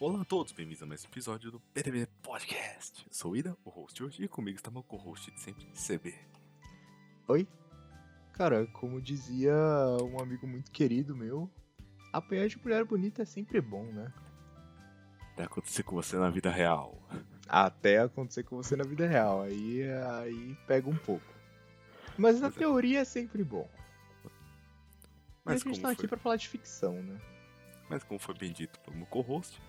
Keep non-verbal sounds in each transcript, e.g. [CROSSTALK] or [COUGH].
Olá a todos, bem-vindos a mais um episódio do PTB Podcast. Eu sou o Ida, o host hoje, e comigo está meu co-host de sempre, CB. Oi? Cara, como dizia um amigo muito querido meu, apanhar de mulher bonita é sempre bom, né? Vai acontecer com você na vida real. Até acontecer com você na vida real, aí, aí pega um pouco. Mas na Pois é. teoria é sempre bom. Mas e a gente tá aqui foi, pra falar de ficção, né? mas como foi bem dito pelo meu co-host,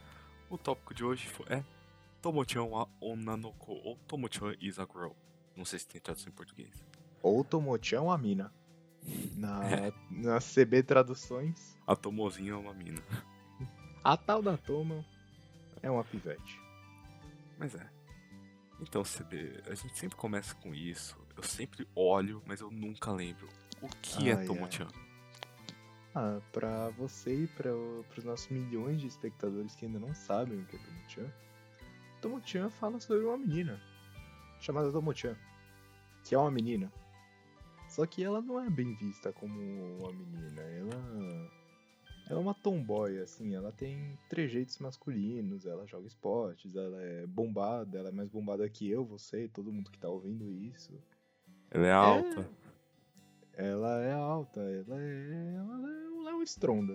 o tópico de hoje foi- é Tomochan wa Onanoko ou Tomochan is a Girl. Não sei se tem tradução em português. Ou Tomochan ou a mina. [LAUGHS] Na, É. na CB Traduções, A Tomozinha é uma mina. a tal da Toma é uma pivete. Mas é. Então, CB, a gente sempre começa com isso. Eu sempre olho, mas eu nunca lembro. O que Ai, é Tomochan? Ah, pra você e para os nossos milhões de espectadores que ainda não sabem o que é Tomo-chan, Tomo-chan fala sobre uma menina chamada Tomo-chan, que é uma menina. Só que ela não é bem vista como uma menina, ela, ela é uma tomboy, assim, ela tem trejeitos masculinos, ela joga esportes, ela é bombada, ela é mais bombada que eu, você e todo mundo que tá ouvindo isso. Ela é alta. Ela é alta, ela é. Ela é, ela é um estronda.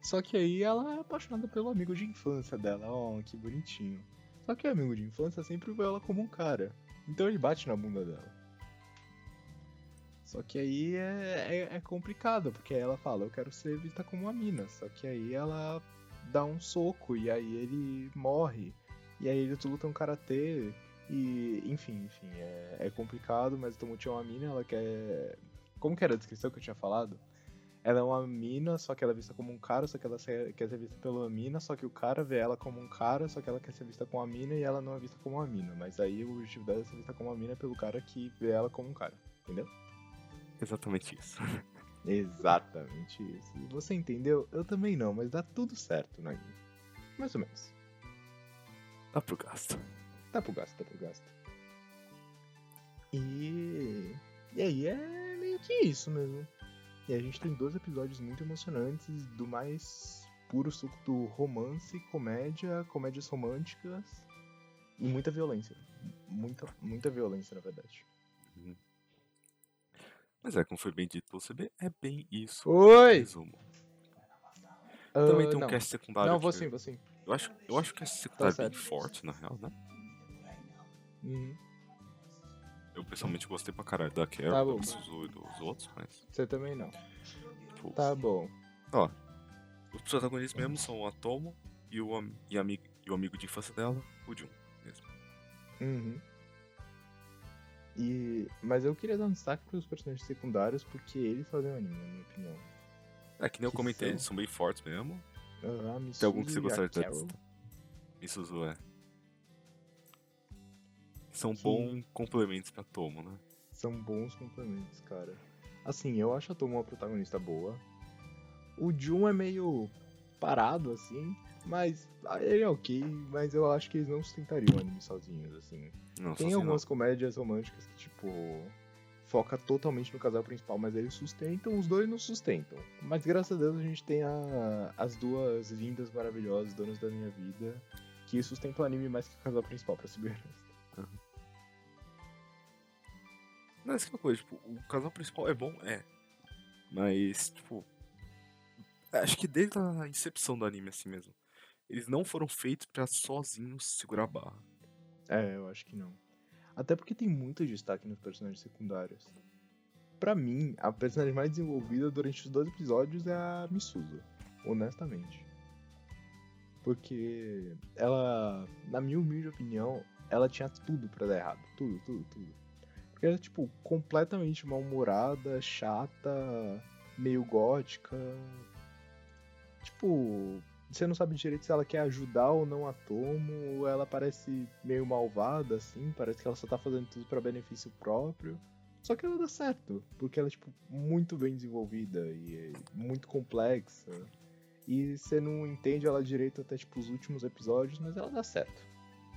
Só que aí ela é apaixonada pelo amigo de infância dela, ó, que bonitinho. Só que o amigo de infância sempre vê ela como um cara. Então ele bate na bunda dela. Só que aí é, é, é complicado, porque ela fala, eu quero ser vista como uma mina. Só que aí ela dá um soco e aí ele morre. E aí eles lutam karatê. E, enfim, enfim, é, é complicado, mas Tomo tinha uma mina, ela quer. Como que era a descrição que eu tinha falado? Ela é uma mina, só que ela é vista como um cara, só que ela quer ser vista pela mina, só que o cara vê ela como um cara, só que ela quer ser vista como uma mina e ela não é vista como uma mina. Mas aí o objetivo dela é ser vista como uma mina pelo cara que vê ela como um cara, entendeu? Exatamente isso. [LAUGHS] Exatamente isso. E você entendeu? Eu também não, mas dá tudo certo anime. Mais ou menos. Dá pro gasto. Tá pro gasto, tá pro gasto. E. E aí é meio que isso mesmo. E a gente tem dois episódios muito emocionantes do mais puro suco do romance, comédia, comédias românticas e muita violência. Muita, muita violência, na verdade. Mas é, como foi bem dito pelo CB, é bem isso. Oi! Resumo. Também Ah, tem um não. cast secundário. Não, vou sim, vou sim. Eu acho, eu acho que esse secundário é bem forte, na real, né? Uhum. Eu pessoalmente gostei pra caralho da Carol, Tá bom. do Suzu e dos outros, mas. Você também não. Pô, Tá bom. Os protagonistas mesmo são a Tomo e o, e, amigo, e o amigo de infância dela, o Jun. Mesmo. Uhum. E... Mas eu queria dar um destaque pros personagens secundários porque eles fazem o anime, na minha opinião. É que nem eu Que comentei, são? eles são bem fortes mesmo. A Tem algum que você gostaria de Carol. Misuzu é. São bons complementos pra Tomo, né? São bons complementos, cara. Assim, eu acho a Tomo uma protagonista boa. O Jun é meio parado, assim, mas ah, ele é ok, mas eu acho que eles não sustentariam o anime sozinhos, assim. Não, Tem sozinho algumas comédias românticas que, tipo, foca totalmente no casal principal, mas eles sustentam, os dois não sustentam. Mas graças a Deus a gente tem a- as duas lindas, maravilhosas, donas da minha vida, que sustentam o anime mais que o casal principal, pra ser bem honesto. Não, é a coisa, tipo, o casal principal é bom, é. Mas, tipo. Acho que desde a incepção do anime, assim mesmo. Eles não foram feitos pra sozinhos segurar a barra. É, eu acho que não. Até porque tem muito destaque nos personagens secundários. Pra mim, a personagem mais desenvolvida durante os dois episódios é a Misuzu, honestamente. Porque ela, na minha humilde opinião, ela tinha tudo pra dar errado. Tudo, tudo, tudo. Porque ela é, tipo, completamente mal-humorada, chata, meio gótica. Tipo, você não sabe direito se ela quer ajudar ou não a Tomo, ou ela parece meio malvada, assim, parece que ela só tá fazendo tudo pra benefício próprio. Só que ela dá certo, porque ela é, tipo, muito bem desenvolvida e é muito complexa. E você não entende ela direito até, tipo, os últimos episódios, mas ela dá certo.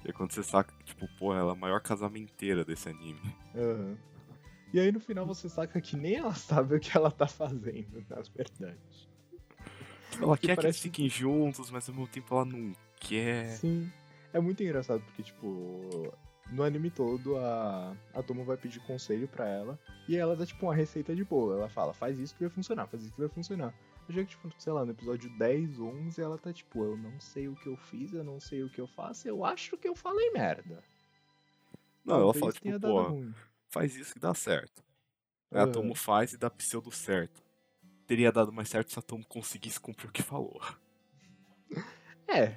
E é quando você saca que, tipo, porra, ela é a maior casamenteira desse anime. Aham. E aí no final você saca que nem ela sabe o que ela tá fazendo, na verdade. Tipo, ela Que quer que eles parece- fiquem juntos, mas ao mesmo tempo ela não quer. Sim. É muito engraçado porque, tipo, no anime todo a, a Tomo vai pedir conselho pra ela e ela dá, tipo, uma receita de boa. Ela fala, faz isso que vai funcionar, faz isso que vai funcionar. Eu já que, tipo, sei lá, no episódio 10, 11, ela tá tipo, eu não sei o que eu fiz, eu não sei o que eu faço, eu acho que eu falei merda. Não, ela fala, tipo, pô, ruim. faz isso que dá certo. Aí a. Tomo faz e dá pseudo certo. Teria dado mais certo se a Tomo conseguisse cumprir o que falou. [LAUGHS] É.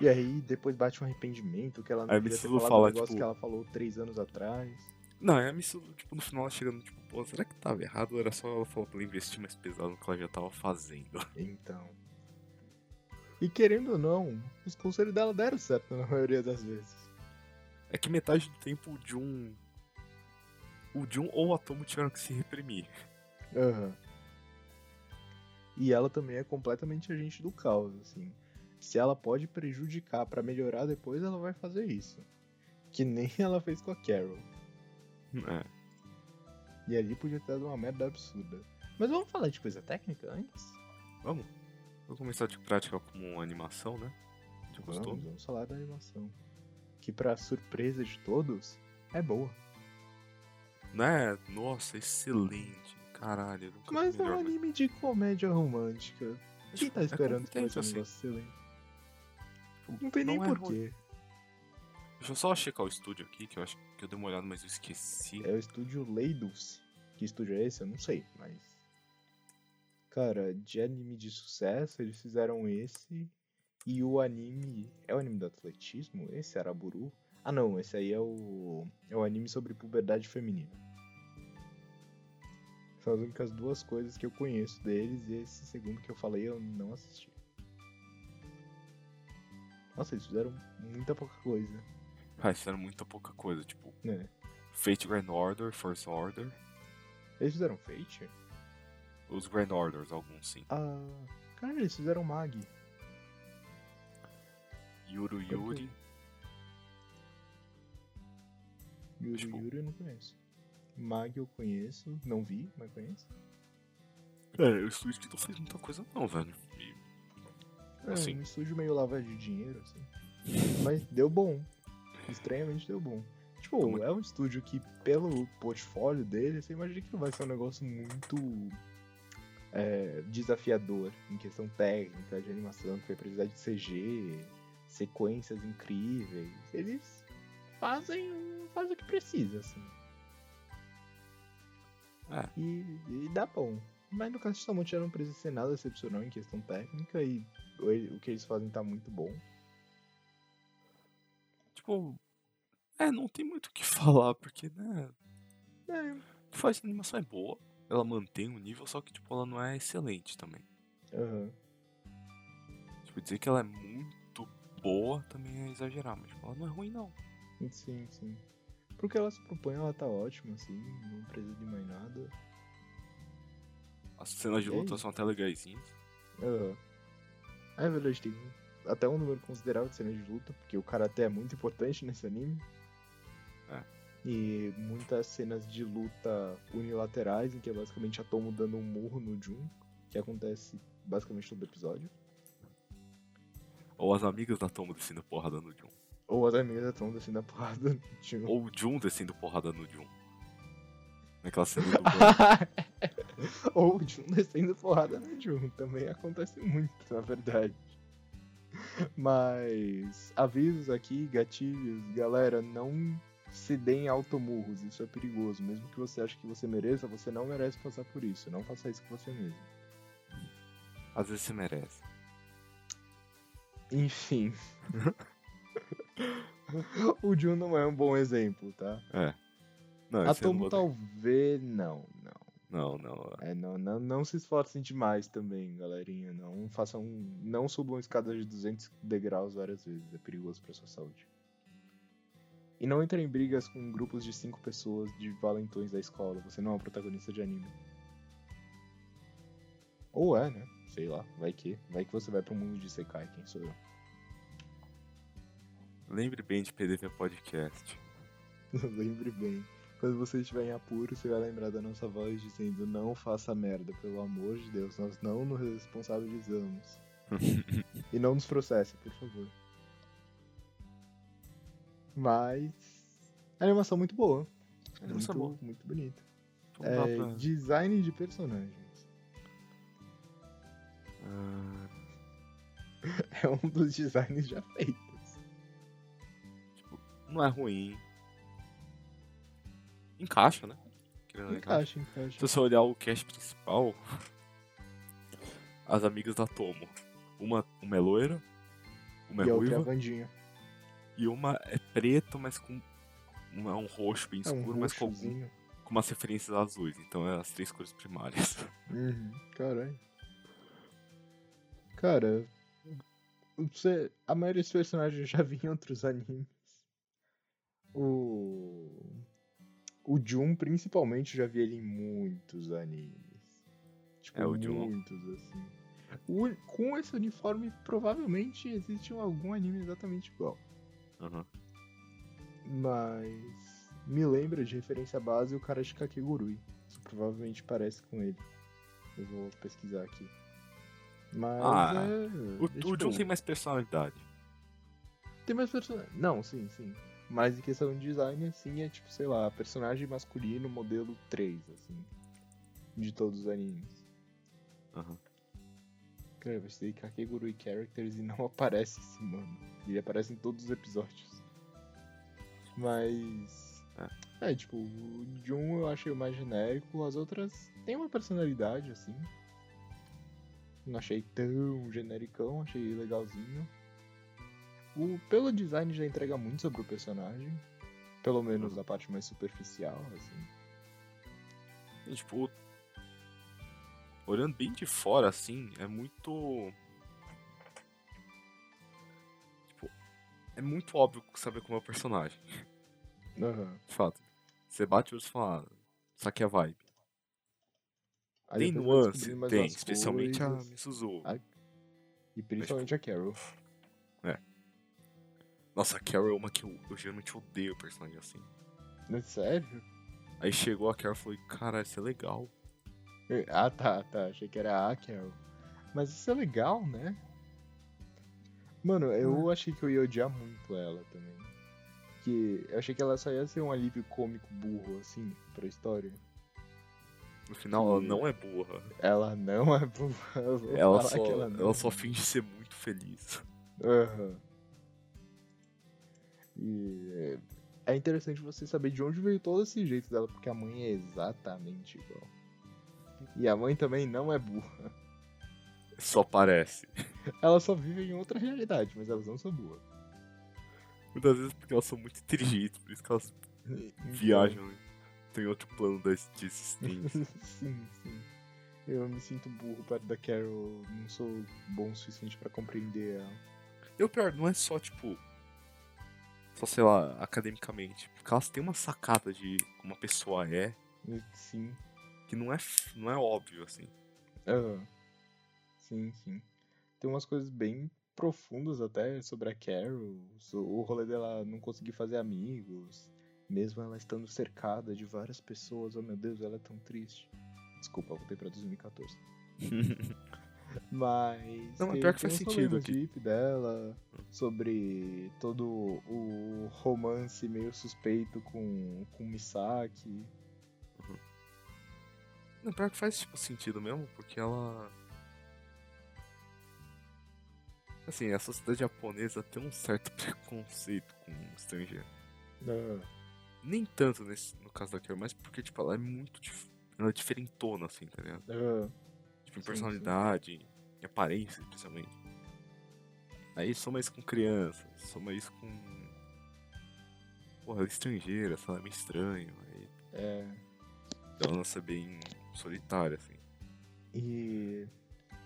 E aí depois bate um arrependimento que ela não Aí devia ter Mitsudo falado fala, um negócio tipo- que ela falou três anos atrás. Não, é a Mitsudo, tipo, no final ela chegando, tipo, pô, será que tava errado ou era só ela falar pra ela investir mais pesado no que ela já tava fazendo? [LAUGHS] Então. E querendo ou não, os conselhos dela deram certo na maioria das vezes. É que metade do tempo o Jun. O Jun ou a Tomo tiveram que se reprimir. Aham. E ela também é completamente agente do caos, assim. Se ela pode prejudicar pra melhorar depois, ela vai fazer isso. Que nem [LAUGHS] ela fez com a Carol. É. E ali podia ter dado uma merda absurda. Mas vamos falar de coisa técnica antes? Vamos. Vou começar de prática como uma animação, né? De Vamos, costume. vamos falar da animação. Que pra surpresa de todos, é boa. Né? Nossa, excelente. Caralho, Mas é um anime de comédia romântica. Quem tá É esperando que vai competente, ser um assim. excelente? Não tem nem Não é ruim. porquê. Deixa eu só checar o estúdio aqui, que eu acho que eu dei uma olhada, mas eu esqueci. É o estúdio Leidus. Que estúdio é esse? Eu não sei, mas. Cara, de anime de sucesso, eles fizeram esse. E o anime. É o anime do atletismo? Esse, Araburu? Ah, não, esse aí é o. É o anime sobre puberdade feminina. São as únicas duas coisas que eu conheço deles, e esse segundo que eu falei eu não assisti. Nossa, eles fizeram muita pouca coisa. Ah, fizeram muita pouca coisa, tipo, né? Fate Grand Order, First Order. Eles fizeram Fate? Os Grand Orders, alguns sim. Ah. Cara, eles fizeram Mag. Yuru Yuri. Yuri Tipo- Yuri eu não conheço. Mag eu conheço, não vi, mas conheço. É, o estúdio que não fez muita coisa não, velho. E, É, Assim. um estúdio meio lavagem de dinheiro, assim. Mas deu bom. Estranhamente deu bom. Tipo, Como- é um estúdio que, pelo portfólio dele, você imagina que não vai ser um negócio muito é, desafiador em questão técnica, de animação, que vai precisar de CG, sequências incríveis. Eles fazem, fazem o que precisa, assim. É. E, e dá bom. Mas no caso de Salmonte não precisa ser nada excepcional em questão técnica e o que eles fazem tá muito bom. Tipo, é, não tem muito o que [LAUGHS] falar, porque, né, É, faz a animação é boa, ela mantém o nível, só que, tipo, ela não é excelente também. aham. Tipo, dizer que ela é muito boa também é exagerar, mas, tipo, ela não é ruim, não. Sim, sim. Pro que ela se propõe, ela tá ótima, assim, não precisa de mais nada. As cenas de aí? luta são até legaisinhas. Aham. É verdade, tem até um número considerável de cenas de luta, porque o karatê é muito importante nesse anime. É. E muitas cenas de luta unilaterais, em que é basicamente a Tomo dando um murro no Jun, que acontece basicamente todo episódio. Ou as amigas da Tomo descendo porrada no Jun. Ou as amigas da Tomo descendo porrada no Jun. Ou o Jun descendo porrada no Jun. Naquela cena do. [LAUGHS] Ou o Jun descendo porrada no Jun. Também acontece muito, na verdade. Mas avisos aqui, gatilhos, galera, não se deem automurros, isso é perigoso. Mesmo que você ache que você mereça, você não merece passar por isso. Não faça isso com você mesmo. Às vezes você merece. Enfim. [LAUGHS] o Jun não é um bom exemplo, tá? É. Não, A esse eu não Tomo vou- talvez. Não, não. Não, não. É, não, não, não se esforcem demais também, galerinha. Não façam. Não subam escadas de 200 degraus várias vezes. É perigoso pra sua saúde. E não entrem em brigas com grupos de 5 pessoas de valentões da escola. Você não é um protagonista de anime. Ou é, né? Sei lá. Vai que. Vai que você vai pro mundo de Sekai, quem sou eu? Lembre bem de PDV Podcast. [LAUGHS] Lembre bem. Quando você estiver em apuro, você vai lembrar da nossa voz dizendo: Não faça merda, pelo amor de Deus, nós não nos responsabilizamos. [LAUGHS] e não nos processe, por favor. Mas. Animação muito boa. Animação muito, boa. muito bonita. Então É, pra- Design de personagens. Ah, [LAUGHS] É um dos designs já feitos. não é ruim. Encaixa, né? Encaixa. Encaixa. Se você olhar o cast principal, as amigas da Tomo. Uma, uma é loira, uma é e a outra é a ruiva, Vandinha. e uma é preto, mas com um, é um roxo bem É um escuro, mas com, algum, com umas referências azuis. Então é as três cores primárias. [LAUGHS] Uhum, caralho. Cara, você, a maioria dos personagens já [LAUGHS] vi em outros animes. O. O Jun, principalmente, eu já vi ele em muitos animes. Tipo, É, o Jun. muitos, assim. O- com esse uniforme, provavelmente existe algum anime exatamente igual. Aham. Mas. Me lembra de referência base o cara de Kakegurui. Isso provavelmente parece com ele. Eu vou pesquisar aqui. Mas Ah, é. O, é, o Jun tipo, tem mais personalidade. tem mais personagens. Não, sim, sim. Mas em questão de design, assim, é tipo, sei lá, personagem masculino modelo 3, assim. De todos os animes. Aham. Cara, vai ser Kakegurui Characters e não [LAUGHS] aparece esse mano. Ele aparece em todos os episódios. Mas. É, tipo, o Jun eu achei o mais genérico, as outras têm uma personalidade, assim. Não achei tão genericão, achei legalzinho. O, pelo design já entrega muito sobre o personagem. Pelo menos a parte mais superficial, assim. E, tipo, olhando bem de fora, assim, é muito. Tipo, é muito óbvio saber como é o personagem. Aham. De fato. Você bate o olho e fala, ah, isso aqui é vibe. Aí tem nuance? Tem, especialmente a coisas. Misuzu. Ah, E principalmente a Carol. Nossa, a Carol é uma que eu, eu geralmente odeio personagem assim. Não é sério? Aí chegou a Carol e falou, cara, isso é legal. Ah, tá, tá. Achei que era a Carol. Mas isso é legal, né? Mano, eu achei que eu ia odiar muito ela também. Que eu achei que ela só ia ser um alívio cômico burro, assim, pra história. No final, ela Que- não é burra. Ela não é [LAUGHS] burra. Ela só, que ela, não só é. finge ser muito feliz. Aham. E é interessante você saber de onde veio todo esse jeito dela, porque a mãe é exatamente igual. E a mãe também não é burra. Só parece. Elas só vivem em outra realidade, mas elas não são burras. Muitas vezes porque elas são muito inteligentes, por isso que elas Então, viajam. Tem outro plano da de existência. [LAUGHS] sim, sim. Eu me sinto burro perto da Carol, não sou bom o suficiente pra compreender ela. E o pior, não é só, tipo. Só, sei lá, academicamente. Porque elas têm uma sacada de como a pessoa é, Sim. que não é, não é óbvio, assim. Aham. Sim, sim. Tem umas coisas bem profundas até sobre a Carol. O rolê dela não conseguir fazer amigos. Mesmo ela estando cercada de várias pessoas. Oh meu Deus, ela é tão triste. Desculpa, voltei pra 2014. [LAUGHS] Mas. Não, tem- pior que faz sentido no aqui. clipe dela. Sobre todo o romance meio suspeito com, com Misaki. Não, pior que faz, tipo, sentido mesmo, porque ela. Assim, a sociedade japonesa tem um certo [LAUGHS] preconceito com o estrangeiro. Ah, Nem tanto nesse, no caso da Carol, mas porque, tipo, ela é muito. dif- Ela é diferentona, assim, tá ligado? ah, Tipo, em Sim, personalidade, em aparência, especialmente. Aí soma isso com criança, soma isso com. Porra, é estrangeira, é meio estranho. Aí é. ela não ser bem solitária, assim. E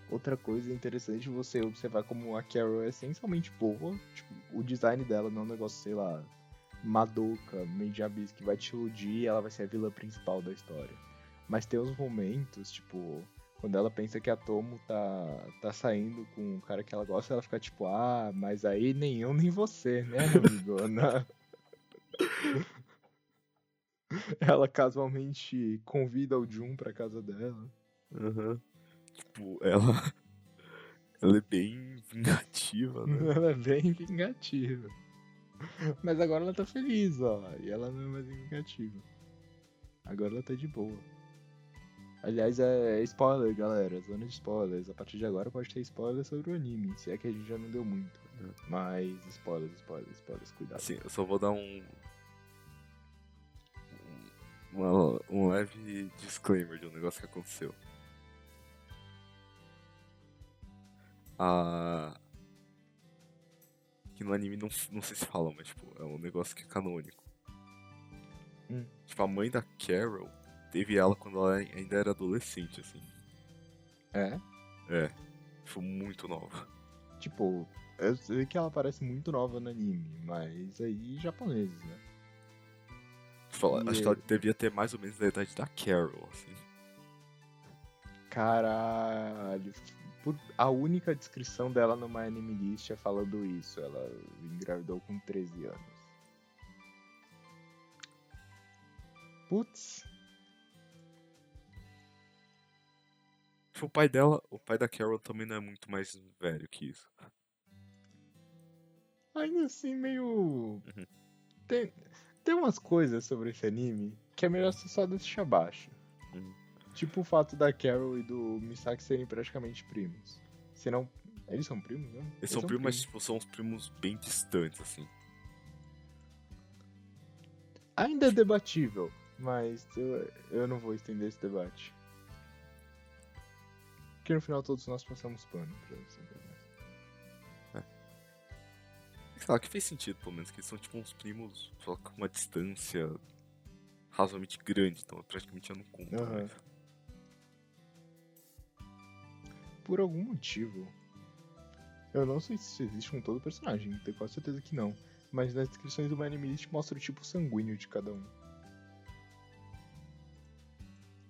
outra coisa interessante você observar como a Carol é essencialmente boa. Tipo, o design dela não é um negócio, sei lá, Madoka, meio diabis, que vai te iludir e ela vai ser a vilã principal da história. Mas tem uns momentos, tipo, quando ela pensa que a Tomo tá, tá saindo com o cara que ela gosta, ela fica tipo, ah, mas aí nem eu nem você, né, [LAUGHS] amigona? ela casualmente convida o Jun pra casa dela. Aham. Tipo, ela. Ela é bem vingativa, né? [LAUGHS] Ela é bem vingativa. Mas agora ela tá feliz, ó. E ela não é mais vingativa. Agora ela tá de boa. Aliás, é spoiler, galera. Zona de spoilers. A partir de agora pode ter spoiler sobre o anime. Se é que a gente já não deu muito. Mas spoilers, spoilers, spoilers. Cuidado. Assim, eu só vou dar um. um- uma- um leve disclaimer de um negócio que aconteceu. A. Que no anime não, não sei se fala, mas tipo, é um negócio que é canônico. Hum. Tipo, a mãe da Carol teve ela quando ela ainda era adolescente, assim. É? É. Tipo, muito nova. Tipo, eu sei que ela parece muito nova no anime. Mas aí, japoneses, né? Ela- E acho que ela devia ter mais ou menos a idade da Carol, assim. Caralho. Por- A única descrição dela no My Anime List é falando isso. Ela engravidou com 13 anos. Putz. Tipo, o pai dela, o pai da Carol também não é muito mais velho que isso. Ainda assim, meio. Uhum. Tem, tem umas coisas sobre esse anime que é melhor você só deixar abaixo. Uhum. Tipo o fato da Carol e do Misaki serem praticamente primos. Se não. Eles são primos, né? Eles são primos, mas tipo, são uns primos bem distantes, assim. Ainda é debatível, mas eu, eu não vou estender esse debate. Porque no final todos nós passamos pano pra essa verdade. Sei lá, que fez sentido, pelo menos, que eles são tipo uns primos só com uma distância razoavelmente grande, então praticamente eu não conto mais. Por algum motivo. Eu não sei se existe com todo personagem, tenho quase certeza que não. Mas nas descrições do My Anime List mostra o tipo sanguíneo de cada um.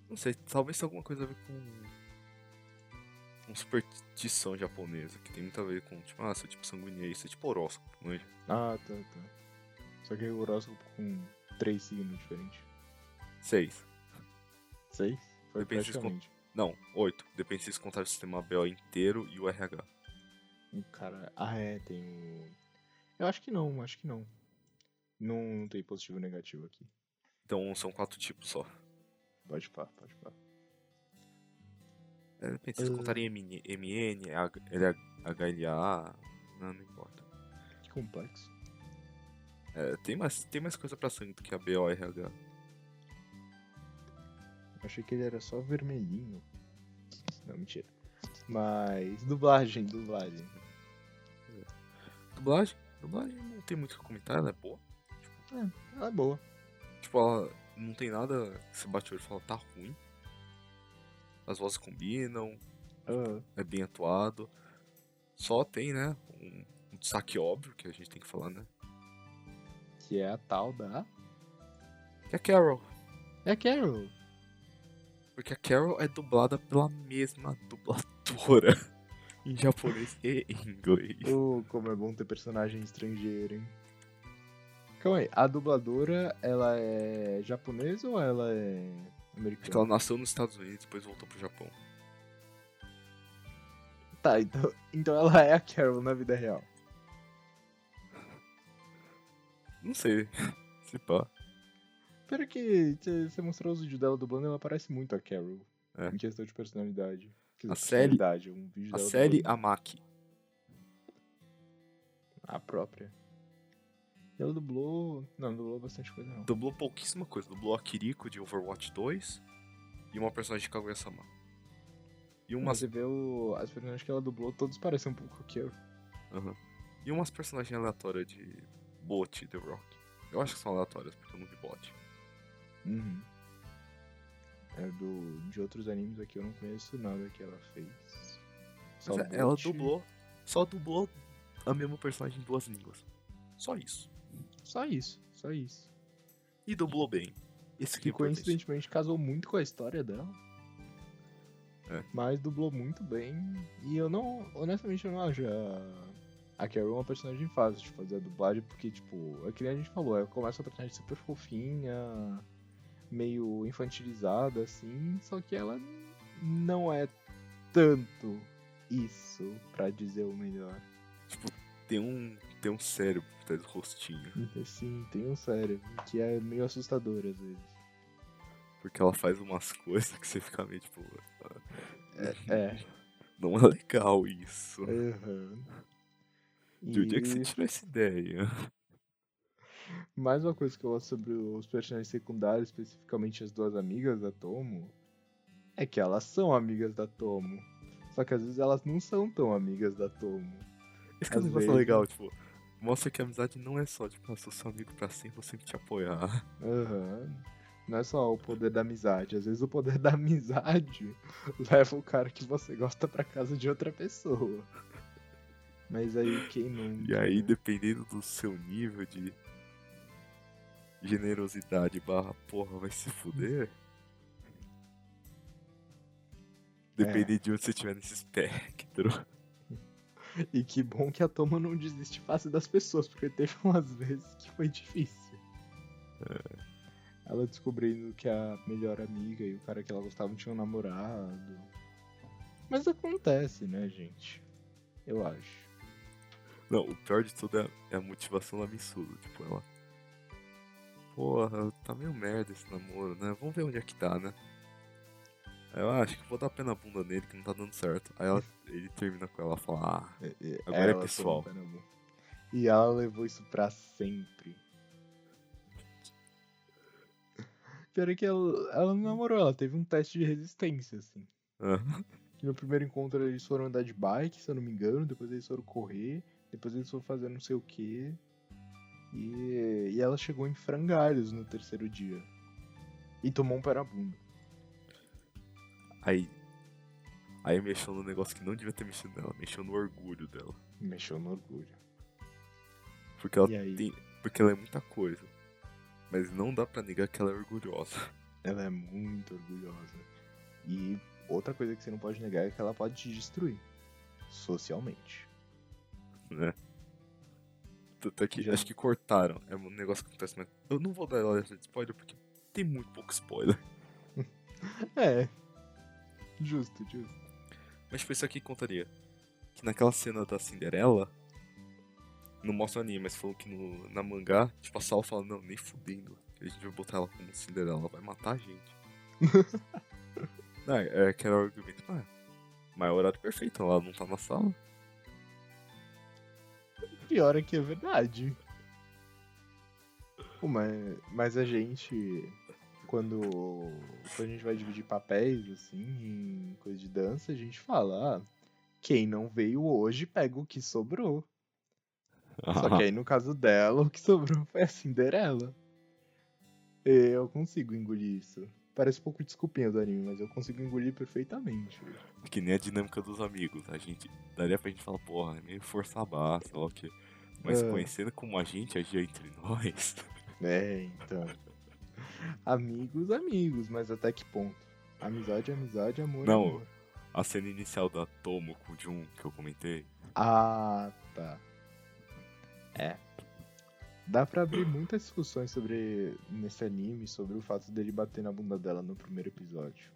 Não sei, talvez tenha alguma coisa a ver com. Com superstição japonesa, que tem muito a ver com, tipo, ah, seu tipo sanguíneo é isso, é tipo horóscopo, não é? Ah, tá, tá. Só que o horóscopo com três signos diferentes. Seis. Seis? Foi Depende se praticamente. Não, oito. Depende se eles contarem o sistema BO inteiro e o RH. O cara. Ah, é, tem o. Eu acho que não, acho que não. Não, não tem positivo e negativo aqui. Então são quatro tipos só. Pode pá, pode pá. É, depende se eles Ah. contarem MN, MN H- LHLA, não, não importa. Que complexo. É, tem, mais, tem mais coisa pra sangue do que a BO RH. Eu achei que ele era só vermelhinho. Não, mentira. Mas. Dublagem, dublagem. Dublagem? Dublagem não tem muito o que comentar, ela é boa. Ela é boa. Tipo, ela não tem nada que você bate o olho e fala, tá ruim. As vozes combinam, Ah, é bem atuado. Só tem, né, um, um destaque óbvio que a gente tem que falar, né? que é a tal da. Que é a Carol. É a Carol. Porque a Carol é dublada pela mesma dubladora. [LAUGHS] em japonês e em inglês. Oh, como é bom ter personagem estrangeiro, hein? Calma aí, a dubladora, ela é japonesa ou ela é Acho que americana? ela nasceu nos Estados Unidos e depois voltou pro Japão. Tá, então, então ela é a Carol na vida real. Não sei. Se pá. Pera que cê- você mostrou os vídeos dela dublando, ela parece muito a Carol. É. Em questão de personalidade. Quer A dizer, Sally- personalidade, um vídeo A dublando. Amaki. A própria. E ela dublou... Não, dublou bastante coisa não. Dublou pouquíssima coisa. Dublou a Kiriko de Overwatch 2 e uma personagem de Kaguya-sama. E umas, você vê o... as personagens que ela dublou, todos parecem um pouco a Carol. Aham. e umas personagens aleatórias de Bot The Rock. Eu acho que são aleatórias, porque eu não vi Bot. Uhum. É do, de outros animes aqui eu não conheço nada que ela fez. Só Mas é, ela dublou, só dublou a mesma personagem em duas línguas. Só isso. Só isso, só isso. E dublou bem. Esse que é coincidentemente casou muito com a história dela. É. Mas dublou muito bem. E eu não. Honestamente, eu não acho a, a Carol uma personagem fácil de fazer a dublagem, porque, tipo, é que nem a gente falou, ela começa a personagem super fofinha. meio infantilizada, assim, só que ela não é tanto isso, pra dizer o melhor. Tem um, tem um cérebro por trás do rostinho. Sim, tem um cérebro, que é meio assustador às vezes. Porque ela faz umas [LAUGHS] coisas que você fica meio tipo. "Ah, É. [LAUGHS] Não é legal isso. Aham. [LAUGHS] De onde é que você tirou essa ideia? mais uma coisa que eu gosto sobre os personagens secundários, especificamente as duas amigas da Tomo, é que elas são amigas da Tomo. Só que às vezes elas não são tão amigas da Tomo. Esse que é um negócio legal, tipo. Mostra que a amizade não é só, tipo, eu sou seu amigo pra sempre, vou sempre te apoiar. Aham. Não é só o poder da amizade. Às vezes o poder da amizade [LAUGHS] leva o cara que você gosta pra casa de outra pessoa. Mas aí quem não. E aí, dependendo do seu nível de generosidade barra porra vai se fuder. Dependendo de onde você estiver nesse espectro. E que bom que a Toma não desiste fácil das pessoas, porque teve [LAUGHS] umas vezes que foi difícil. Ela descobrindo que a melhor amiga e o cara que ela gostava tinham um namorado. Mas acontece, né, gente? Eu acho. Não, o pior de tudo é, é a motivação da Missudo. Tipo, ela. Porra, tá meio merda esse namoro, né? Vamos ver onde é que tá, né? Eu acho que vou dar pé na bunda nele que não tá dando certo. Aí ela, ele termina com ela e fala, ah, Agora é Ela pessoal. foi um pé na boca. E ela levou isso pra sempre. Pior é que ela, ela não namorou, ela teve um teste de resistência, assim. ah, Que no primeiro encontro eles foram andar de bike, se eu não me engano, depois eles foram correr, depois eles foram fazer não sei o que. E, e ela chegou em frangalhos no terceiro dia. E tomou um pé na bunda. Aí. Aí mexeu no negócio que não devia ter mexido nela, mexeu no orgulho dela. Mexeu no orgulho. Porque ela tem. Porque ela é muita coisa. Mas não dá pra negar que ela é orgulhosa. Ela é muito orgulhosa. E outra coisa que você não pode negar é que ela pode te destruir. Socialmente. né? Tanto é que Já. acho que cortaram. É um negócio que acontece, mas eu não vou dar ela de spoiler porque tem muito pouco spoiler. [LAUGHS] É. Justo, justo. Mas tipo, isso aqui contaria. Que naquela cena da Cinderela. Não mostra o anime, mas falou que no, na mangá, tipo, a Sal fala, não, nem fudendo. A gente vai botar ela como Cinderela, ela vai matar a gente. [LAUGHS] não, é que era o argumento. Ah, mas é o horário perfeito, ela não tá na sala. Pior é que é verdade. Pô, mas, mas a gente. Quando, quando a gente vai dividir papéis, assim, em coisa de dança, a gente fala, ah, quem não veio hoje pega o que sobrou. Só que aí no caso dela, o que sobrou foi a Cinderela. Eu consigo engolir isso. Parece um pouco desculpinha do anime, mas eu consigo engolir perfeitamente. Que nem a dinâmica dos amigos. A gente. Daria pra gente falar, porra, é meio força barra, sei lá o quê. Mas É. conhecendo como a gente agia entre nós. É, então. [LAUGHS] Amigos, amigos, mas até que ponto? Amizade, amizade, amor, Não. amor. A cena inicial da Tomo com o Jun que eu comentei. Ah, tá. É. Dá pra abrir muitas discussões sobre nesse anime, sobre o fato dele bater na bunda dela no primeiro episódio.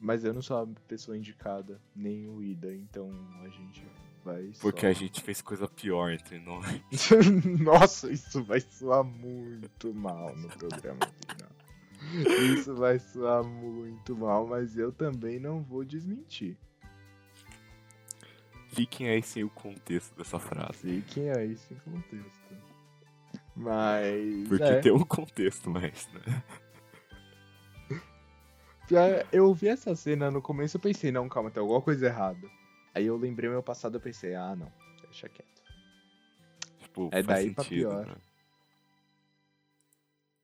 Mas eu não sou a pessoa indicada, nem o Ida, então a gente Porque só... a gente fez coisa pior entre nós. [LAUGHS] Nossa, isso vai soar muito mal no programa final. Isso vai soar muito mal, mas eu também não vou desmentir. Fiquem aí sem o contexto dessa frase. Fiquem aí sem contexto. Mas. Porque é, tem um contexto, mas, né? eu vi essa cena no começo eu pensei, não, calma, tem alguma coisa errada. Aí eu lembrei meu passado eu pensei, ah não, deixa quieto. Tipo, É daí pra sentido, pior.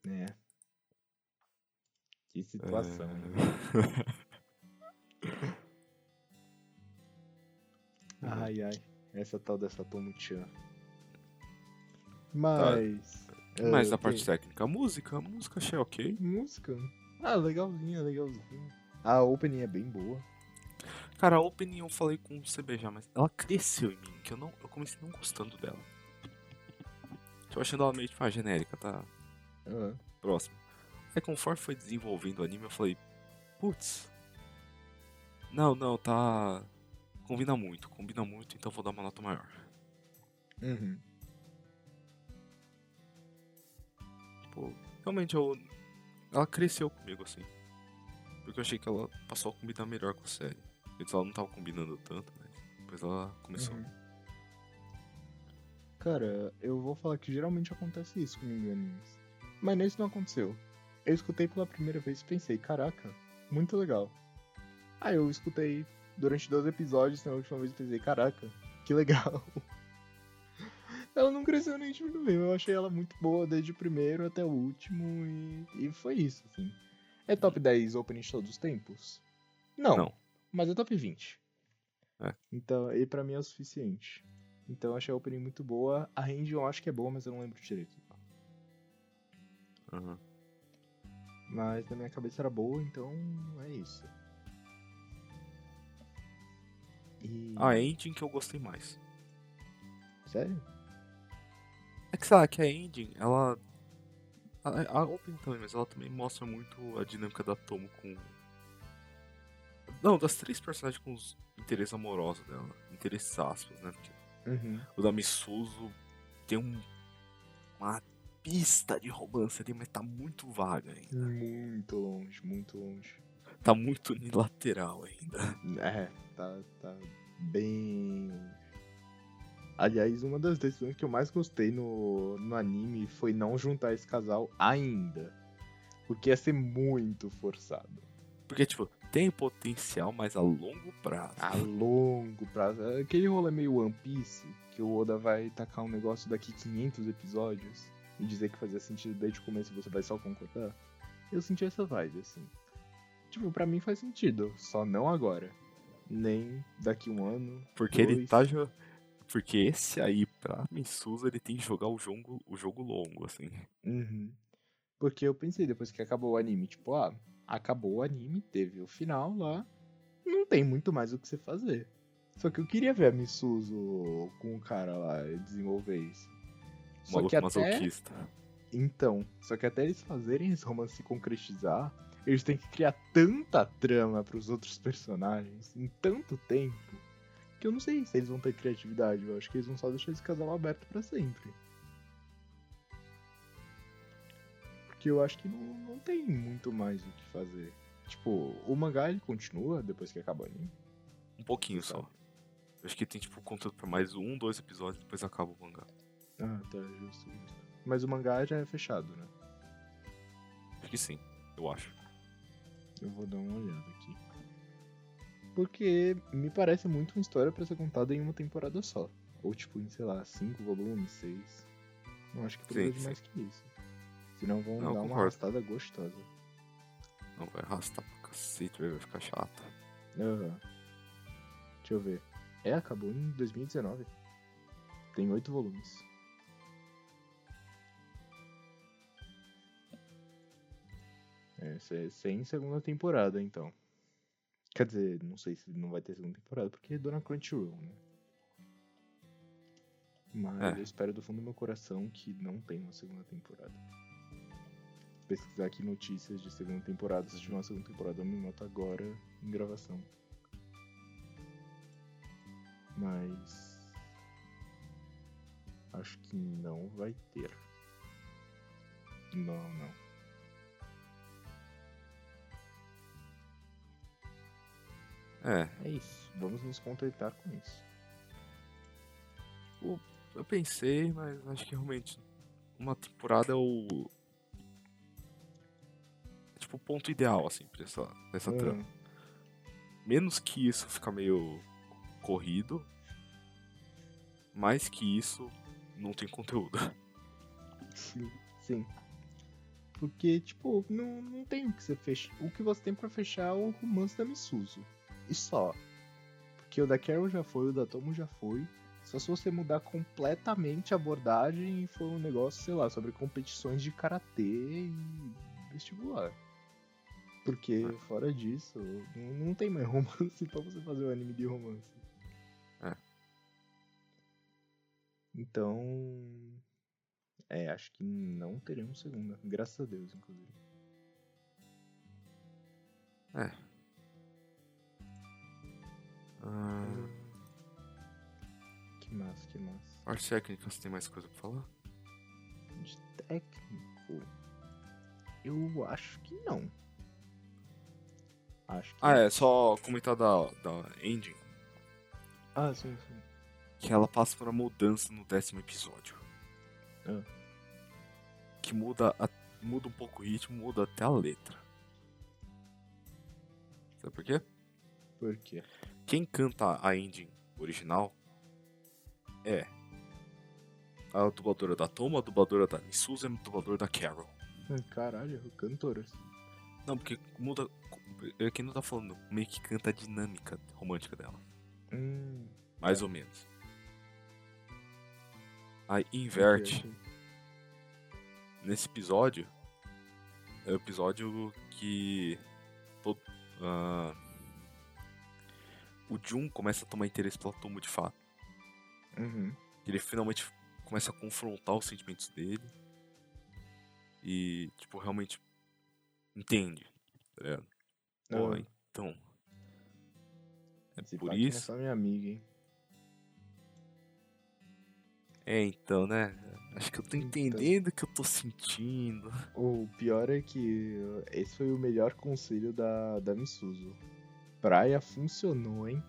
né? É. Que situação. É... [LAUGHS] Ai, ai. Essa tal dessa Tomo-chan. Mas. Mas ah, a parte técnica, a música, a música achei ok. Música? Ah, legalzinha, legalzinha. A opening é bem boa. Cara, a opening eu falei com o CB já, mas ela cresceu em mim, que eu não. Eu comecei não gostando dela. Tô achando ela meio tipo, ah, genérica, tá? Ah, Próximo. Aí conforme foi desenvolvendo o anime, eu falei, putz. Não, não, tá. Combina muito, combina muito, então vou dar uma nota maior. Uhum. Tipo, realmente eu. Ela cresceu comigo, assim. Porque eu achei que ela passou a combinar melhor com a série. Antes ela não tava combinando tanto, mas depois ela começou. Uhum. Cara, eu vou falar que geralmente acontece isso comigo em animes. Mas nesse não aconteceu. Eu escutei pela primeira vez e pensei, caraca, muito legal. Aí eu escutei durante dois episódios, na última vez e pensei, caraca, que legal. [LAUGHS] ela não cresceu nem diminuiu, eu achei ela muito boa desde o primeiro até o último e, e foi isso, assim. É top 10 openings todos os tempos? Não, Não. Mas é top 20. É. Então, e pra mim é o suficiente. Então eu achei a opening muito boa. A range eu acho que é boa, mas eu não lembro direito. Aham. Mas na minha cabeça era boa, então é isso. E... A ending que eu gostei mais. Sério? É que sei lá, que a ending, ela. A, a Open também, mas ela também mostra muito a dinâmica da Tomo com. Não, das três personagens com os interesses amorosos dela. Interesses aspas, né? Porque Uhum. o da Misuzu tem um, uma pista de romance ali, mas tá muito vaga ainda. Muito longe, muito longe. Tá muito unilateral ainda. É, tá, tá bem. Aliás, uma das decisões que eu mais gostei no, no anime foi não juntar esse casal ainda. Porque ia ser muito forçado. Porque, tipo, tem potencial, mas a longo prazo. A longo prazo. Aquele rolê meio One Piece, que o Oda vai tacar um negócio daqui 500 episódios e dizer que fazia sentido desde o começo e você vai só concordar. Eu senti essa vibe, assim. Tipo, pra mim faz sentido, só não agora. Nem daqui um ano. Porque ele dois. tá. jo- Porque esse aí, pra Misuza, ele tem que jogar o jogo, o jogo longo, assim. Uhum. Porque eu pensei depois que acabou o anime, tipo, ah, acabou o anime, teve o final lá, não tem muito mais o que você fazer. Só que eu queria ver a Misuzo com o cara lá desenvolver isso. Só Maluco que até. masoquista. Então, só que até eles fazerem esse romance se concretizar, eles têm que criar tanta trama pros outros personagens em tanto tempo que eu não sei se eles vão ter criatividade. Eu acho que eles vão só deixar esse casal aberto pra sempre. Porque eu acho que não, não tem muito mais o que fazer. Tipo, o mangá ele continua depois que acaba o anime. Um pouquinho só. Eu acho que tem, tipo, conteúdo pra mais um, dois episódios, depois acaba o mangá. Ah, tá, justo, justo. Mas o mangá já é fechado, né? Acho que sim, eu acho. Eu vou dar uma olhada aqui. Porque me parece muito uma história pra ser contada em uma temporada só. Ou tipo, em, sei lá, cinco volumes, seis. Não acho que precisa Sim, de mais que isso. Senão vão Não, dar uma concordo. arrastada gostosa. Não vai arrastar pra cacete, vai ficar chato. Aham. Deixa eu ver. É, acabou em 2019. Tem oito volumes. É, se- sem segunda temporada, então. Quer dizer, não sei se não vai ter segunda temporada, porque é Dona Crunchyroll, né? Mas É. eu espero do fundo do meu coração que não tenha uma segunda temporada. Pesquisar aqui notícias de segunda temporada. Se tiver uma segunda temporada, eu me mato agora em gravação. Mas. Acho que não vai ter. Não, não. É, É isso. Vamos nos contentar com isso. eu pensei, mas acho que realmente uma temporada é o. é, tipo o ponto ideal, assim, pra essa, pra essa trama. Hum, Menos que isso fica meio corrido. Mais que isso, não tem conteúdo. [LAUGHS] Sim, sim. Porque, tipo, não, não tem o que você fechar. O que você tem pra fechar é o romance da Misuzu. E só. Porque o da Carol já foi, o da Tomo já foi. Só se você mudar completamente a abordagem e for um negócio, sei lá, sobre competições de karatê e vestibular. Porque, fora disso, não, não tem mais [LAUGHS] romance pra você fazer o anime de romance. É. Então. É, acho que não teremos segunda. Graças a Deus, inclusive. É. Ah, Que massa, que massa. artes técnicas, tem mais coisa pra falar? De técnico, eu acho que não. Acho que Ah, é, só comentar da, da engine, Ah, sim, sim. que ela passa por uma mudança no décimo episódio. Ah. Que muda, a- muda um pouco o ritmo, muda até a letra. Sabe por quê? Por quê? Quem canta a engine original é a dubladora da Toma, a dubladora da Misuza e a dubladora da Carol. Caralho, cantoras. Não, porque muda. É quem não tá falando, meio que canta a dinâmica romântica dela. Hum. Mais ou menos. Aí inverte. Nesse episódio. É o episódio que. todo- ah, o Jun começa a tomar interesse pela Tomo de fato. Uhum. Ele finalmente começa a confrontar os sentimentos dele. E, tipo, realmente entende. Tá ligado? Pô, então. É esse por é isso. só minha amiga, hein? É, então, né? Acho que eu tô Então. entendendo o que eu tô sentindo. O pior é que esse foi o melhor conselho da, da Misuzo. Praia funcionou, hein?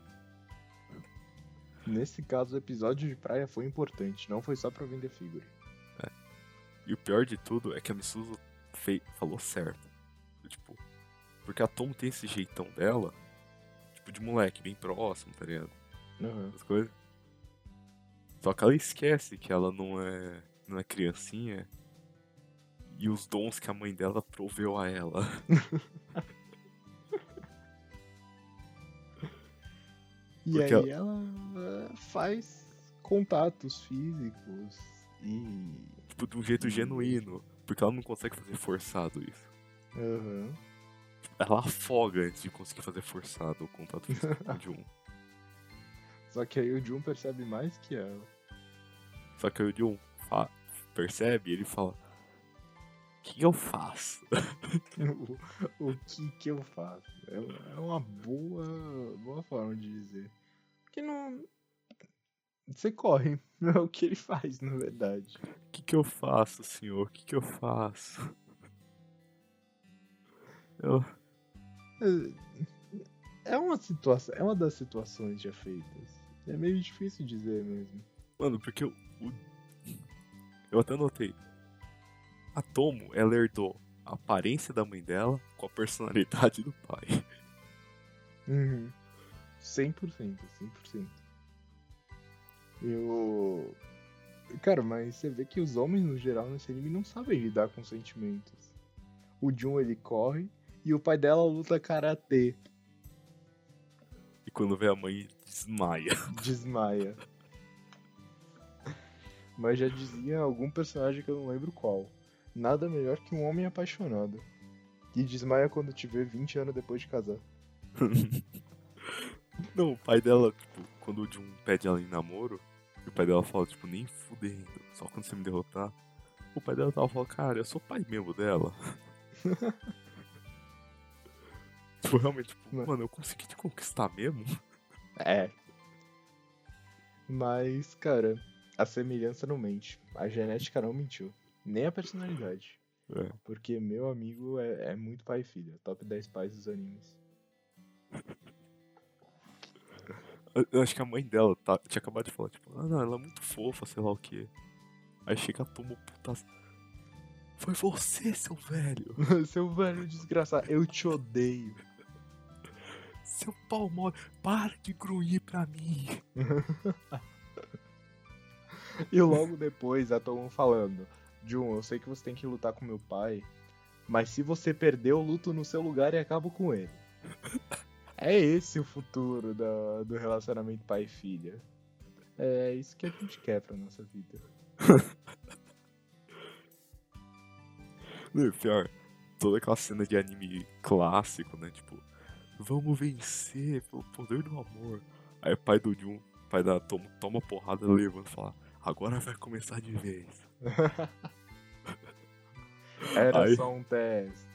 Nesse caso, o episódio de praia foi importante, não foi só pra vender figure. E o pior de tudo é que a Misuzu fei- falou certo. Tipo, porque a Tom tem esse jeitão dela, tipo, de moleque, bem próximo, tá ligado? Aham. As coisas. Só que ela esquece que ela não é, não é criancinha. E os dons que a mãe dela proveu a ela. [LAUGHS] E aí ela uh, faz contatos físicos e. tipo, de um jeito genuíno. Porque ela não consegue fazer forçado isso. Aham. Ela afoga antes de conseguir fazer forçado o contato físico com o Jun. [LAUGHS] Só que aí o Jun percebe mais que ela. Só que aí o Jun percebe e ele fala: O que eu faço? [LAUGHS] o, o que que eu faço? É, é uma boa, boa forma de dizer. Porque não. Você corre, não [LAUGHS] é o que ele faz, na verdade. O que, que eu faço, senhor? O que, que eu faço? Eu. É uma situação, é uma das situações já feitas. É meio difícil dizer mesmo. Mano, porque o. o- Eu até notei. A Tomo, ela herdou a aparência da mãe dela com a personalidade do pai. Uhum. 100%, 100%. Eu. Cara, mas você vê que os homens no geral nesse anime não sabem lidar com sentimentos. O Jun ele corre e o pai dela luta karatê, E quando vê a mãe, desmaia. [LAUGHS] desmaia. Mas já dizia algum personagem que eu não lembro qual. Nada melhor que um homem apaixonado. E desmaia quando te vê 20 anos depois de casar. [LAUGHS] Não, o pai dela, tipo, quando o Jun pede ela em namoro, e o pai dela fala, tipo, nem fudendo, só quando você me derrotar. O pai dela tava falando, cara, eu sou pai mesmo dela. [LAUGHS] tipo, [LAUGHS] realmente, tipo, Não. mano, eu consegui te conquistar mesmo? [LAUGHS] É. Mas, cara, a semelhança não mente. A genética não mentiu. Nem a personalidade. É. Porque meu amigo é, é muito pai e filho. Top 10 pais dos animes. Eu- acho que a mãe dela tá, tinha acabado de falar, tipo, ah não, ela é muito fofa, sei lá o que. Aí chega a Tomo puta. Foi você, seu velho! [LAUGHS] Seu velho desgraçado, eu te odeio. Seu pau mole, para de grunhir pra mim! [LAUGHS] E logo depois a Tomon falando: Jun, eu sei que você tem que lutar com meu pai, mas se você perder, eu luto no seu lugar e acabo com ele. É esse o futuro da- do relacionamento pai e filha. É isso que a gente quer pra nossa vida. [LAUGHS] Não, pior, toda aquela cena de anime clássico, né? Tipo, vamos vencer pelo poder do amor. Aí o pai do Jun, pai da Tomo, toma porrada, levanta e fala, agora vai começar de vez. [LAUGHS] Era Aí- só um teste.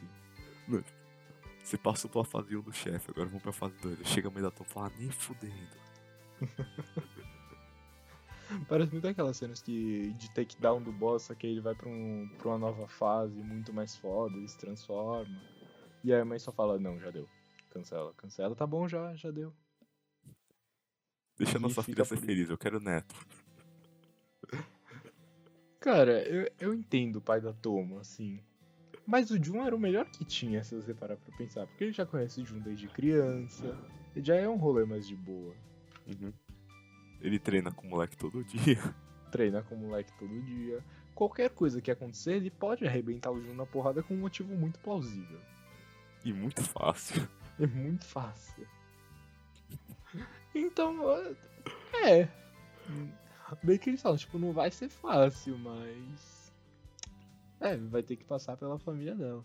Você passou pela fase 1 do chefe, agora vamos pra fase 2. Chega a mãe da Tom e fala, "Ah, nem fudendo. [LAUGHS] Parece muito aquelas cenas que, de takedown do boss, só que ele vai pra, um, pra uma nova fase muito mais foda, ele se transforma. E aí a mãe só fala, não, já deu. Cancela, cancela, tá bom já, já deu. Deixa a nossa filha ser feliz, eu quero neto. Cara, eu, eu entendo o pai da Tomo, assim. Mas o Jun era o melhor que tinha, se você parar pra pensar. Porque ele já conhece o Jun desde criança. Ele já é um rolê mais de boa. Uhum. Ele treina com o moleque todo dia. [LAUGHS] Treina com o moleque todo dia. Qualquer coisa que acontecer, ele pode arrebentar o Jun na porrada com um motivo muito plausível. E muito fácil. É muito fácil. Então, é. Bem que eles falam, tipo, não vai ser fácil, mas. É, vai ter que passar pela família dela.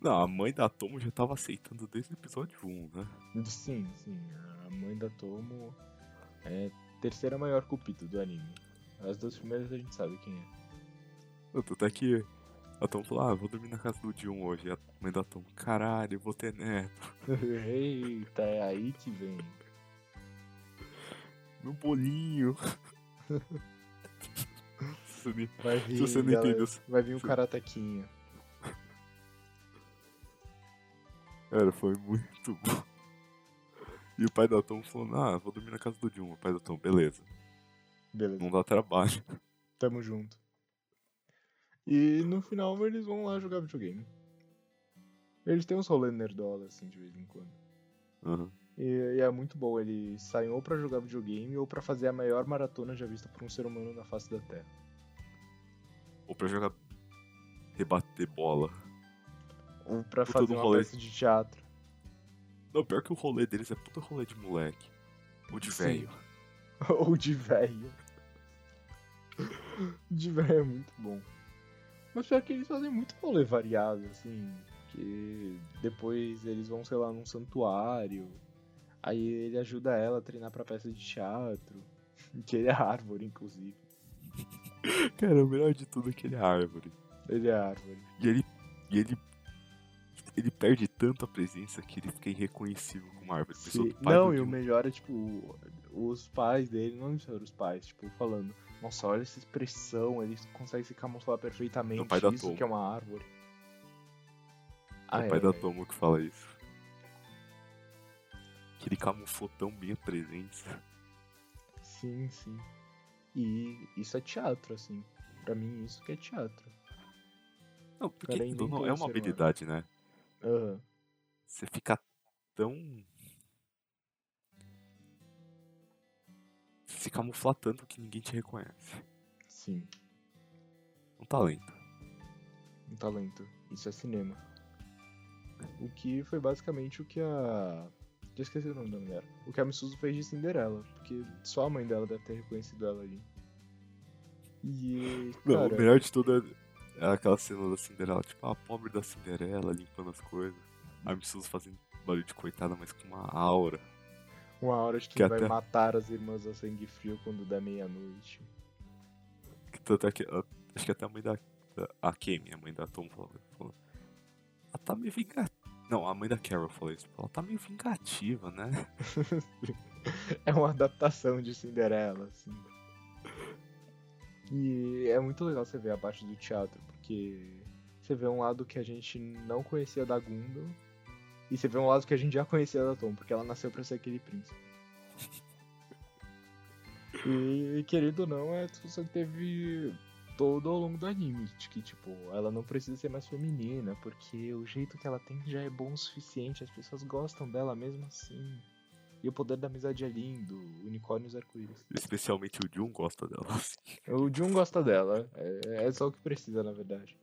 Não, a mãe da Tomo já tava aceitando desde o episódio 1, né? Sim, sim. A mãe da Tomo é a terceira maior cupido do anime. As duas primeiras a gente sabe quem é. Tanto é que a Tomo falou, ah, vou dormir na casa do Dion hoje. E a mãe da Tomo, caralho, eu vou ter neto. [LAUGHS] Eita, é aí que vem. Meu bolinho. [LAUGHS] Me- Vai vir, Se você não galera, entendeu, vai vir um karatequinha. [LAUGHS] Cara, foi muito bom. E o pai da Tom falou, ah, vou dormir na casa do Jun. O pai da Tom, beleza. Beleza. Não dá trabalho. Tamo junto. E no final eles vão lá jogar videogame. Eles têm uns rolê nerdola, assim, de vez em quando. Aham. E, e é muito bom, eles saem ou pra jogar videogame ou pra fazer a maior maratona já vista por um ser humano na face da Terra. Ou pra jogar. rebater bola. Ou pra Puta fazer do uma rolê. peça de teatro. Não, pior que o rolê deles é puta rolê de moleque. Ou de velho. [LAUGHS] ou de velho. De velho é muito bom. Mas pior que eles fazem muito rolê variado, assim. Que depois eles vão, sei lá, num santuário. Aí ele ajuda ela a treinar pra peça de teatro. [LAUGHS] Que ele é árvore, inclusive. Cara, o melhor de tudo é que ele é árvore. Ele é árvore. E ele. E ele. Ele perde tanto a presença que ele fica irreconhecível como árvore. Não, e o melhor é, tipo, os pais dele, não eram os pais, tipo, falando, nossa, olha essa expressão, ele consegue se camuflar perfeitamente, É o pai da isso Tomo. que é uma árvore. É Ah, o pai é, da Tomo que fala isso. Que ele camuflou tão bem a presença. Sim, sim. E isso é teatro, assim. Pra mim, isso que é teatro. Não, porque não, é uma ser humano. habilidade, né? Aham. Você fica tão. Se camuflar tanto que ninguém te reconhece. Sim, Um talento. um talento. Isso é cinema. O que foi basicamente o que a. Já esqueci o nome da mulher. O que a Missuzu fez de Cinderela. Porque só a mãe dela deve ter reconhecido ela ali. E. Não, cara, o melhor de tudo é, aquela cena da Cinderela, tipo, a pobre da Cinderela limpando as coisas. A Missus fazendo barulho de coitada, mas com uma aura. Uma hora de que, Que vai até- matar as irmãs a sangue frio quando der meia-noite. Tanto é que. a- acho que até a mãe da. da- A Kemi, a mãe da Tom, falou. falou ela tá meio vingativa. Não, a mãe da Carol falou isso. Ela tá meio vingativa, né? [LAUGHS] É uma adaptação de Cinderela, assim. E é muito legal você ver a parte do teatro, porque você vê um lado que a gente não conhecia da Gundam, e você vê um lado que a gente já conhecia da Tom, porque ela nasceu pra ser aquele príncipe. E querido ou não, é a discussão que teve todo ao longo do anime, que tipo, ela não precisa ser mais feminina, porque o jeito que ela tem já é bom o suficiente, as pessoas gostam dela mesmo assim. E o poder da amizade é lindo, unicórnios arco-íris. Especialmente o Jun gosta dela. assim. O Jun gosta dela, é, é só o que precisa, na verdade.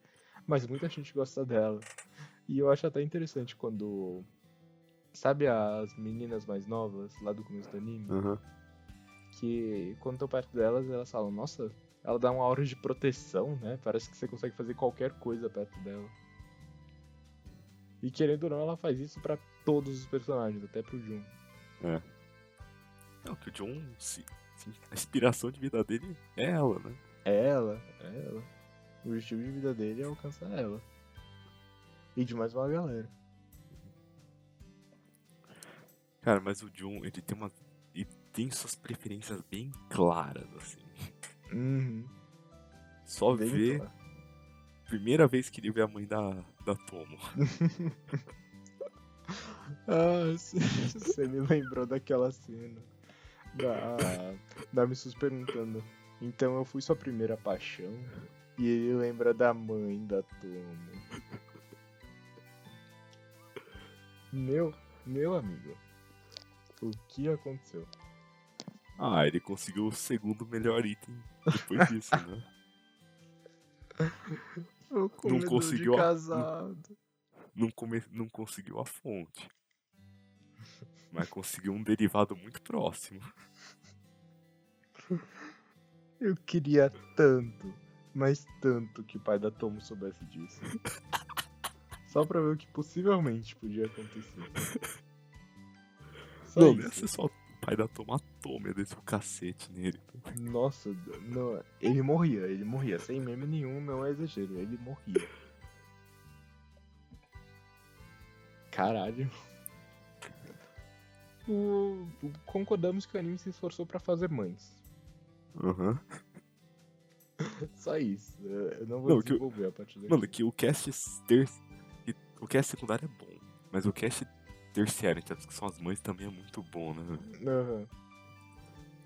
Mas muita gente gosta dela. E eu acho até interessante quando. Sabe as meninas mais novas, lá do começo do anime? Aham. Que quando estão perto delas, elas falam: Nossa, ela dá uma aura de proteção, né? Parece que você consegue fazer qualquer coisa perto dela. E querendo ou não, ela faz isso pra todos os personagens, até pro Jun. Não, que o John. Se, se- a inspiração de vida dele é ela, né? É ela, é ela. O estilo de vida dele é alcançar ela. E de mais uma galera. Cara, mas o Jun, ele tem uma. Ele tem suas preferências bem claras, assim. Uhum. Só Bem vê. claro. Primeira vez que ele vê a mãe da, da Tomo. [LAUGHS] Ah, [LAUGHS] você me lembrou daquela cena da, da Missus perguntando. Então eu fui sua primeira paixão? E ele lembra da mãe da Tomo. Meu, meu amigo, o que aconteceu? Ah, ele conseguiu o segundo melhor item depois [LAUGHS] disso, né? O comedor conseguiu a- casado. Não, come... não conseguiu a fonte. Mas conseguiu um derivado muito próximo. Eu queria tanto, mas tanto que o pai da Tomo soubesse disso. [LAUGHS] Só pra ver o que possivelmente podia acontecer. Só não, isso. ia ser só o pai da Tomo, a Tomo ia descer o cacete nele. Nossa, não, ele morria, ele morria, sem meme nenhum, não é exagero, ele morria. Caralho. O- o- concordamos que o anime se esforçou pra fazer mães. Aham. Só isso. Eu não vou Não, desenvolver a partir daqui. Mano, que o cast ter... O cast secundário é bom. Mas o cast terciário, então, que são as mães, também é muito bom, né? Aham.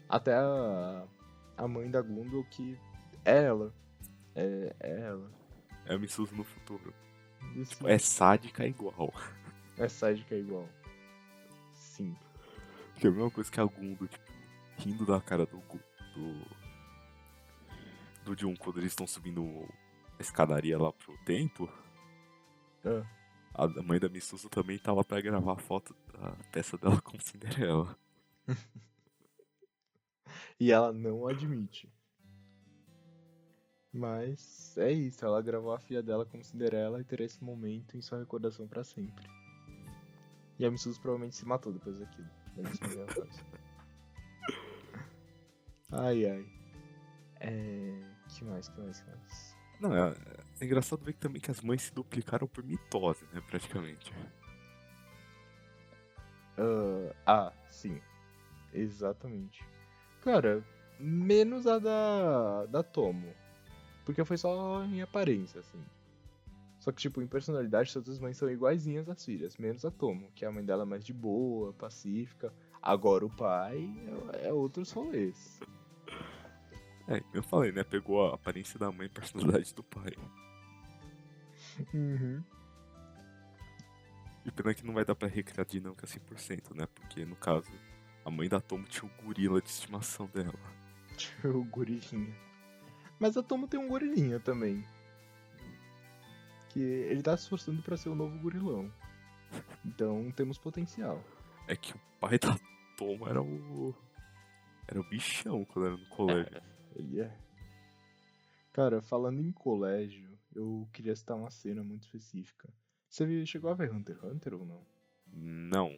Até a, a mãe da Gundel que é ela. É, é ela. É a Missuzu no futuro. Isso É sádica igual. é sádica igual. Sim. Que é a mesma coisa que a Gundo, tipo, rindo da cara do. Do. Do Jun quando eles estão subindo a escadaria lá pro templo. Ah. A mãe da Missuzu também tava pra gravar a foto da peça dela com Cinderela. [LAUGHS] E ela não admite. Mas é isso, ela gravou a filha dela como Cinderela e terá esse momento em sua recordação pra sempre. E a Missus provavelmente se matou depois daquilo. É. [LAUGHS] Ai ai. É. Que mais, que mais, que mais? Não, é, é engraçado ver que também que as mães se duplicaram por mitose, né, praticamente. Ah, ah, sim. Exatamente. Cara, menos a da, da Tomo. Porque foi só em aparência, assim. Só que, tipo, em personalidade, todas as mães são iguaizinhas às filhas, menos a Tomo, que a mãe dela é mais de boa, pacífica. Agora o pai é, é outros rolês. É, eu falei, né, pegou a aparência da mãe e a personalidade do pai. Uhum. E pena que não vai dar pra recriar a dinâmica 100%, né, porque no caso, a mãe da Tomo tinha o gorila de estimação dela. o gorilinha. Mas a Tomo tem um gorilinha também. Que ele tá se esforçando pra ser o novo gorilão. Então temos potencial. É que o pai da Tomo era o. Era o bichão quando era no colégio. Ele é. Cara, falando em colégio, eu queria citar uma cena muito específica. Você chegou a ver Hunter x Hunter ou não? Não.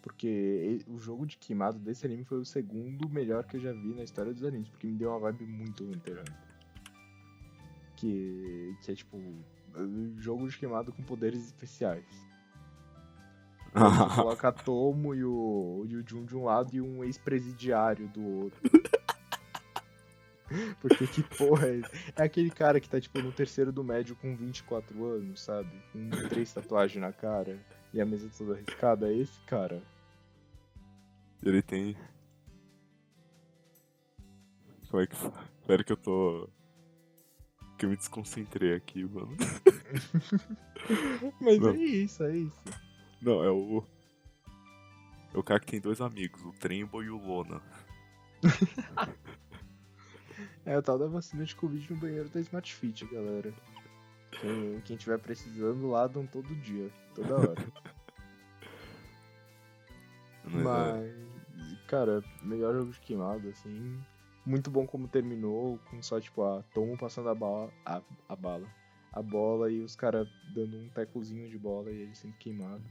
Porque o jogo de queimado desse anime foi o segundo melhor que eu já vi na história dos animes, porque me deu uma vibe muito Hunter x Hunter. Que, que é tipo, jogo de queimado com poderes especiais. [LAUGHS] Você coloca a Tomo e o, e o Jun de um lado e um ex-presidiário do outro. [LAUGHS] [LAUGHS] Porque que porra é? É aquele cara que tá tipo no terceiro do médio com 24 anos, sabe? Com três tatuagens na cara e a mesa toda arriscada. É esse cara. Ele tem. Como é que foi? Espera que eu tô. Que eu me desconcentrei aqui, mano. [LAUGHS] Mas Não. é isso, é isso. Não, é o. É o cara que tem dois amigos, o Trembo e o Lona. [LAUGHS] É o tal da vacina de Covid no banheiro da Smart Fit, galera. Quem, quem tiver precisando lá, dão todo dia, toda hora. [LAUGHS] Mas, é, Mas, cara, melhor jogo de queimado, assim. Muito bom como terminou, com só, tipo, a Tomo passando a bala, a, a bala, a bola e os caras dando um tecozinho de bola e ele sendo queimado.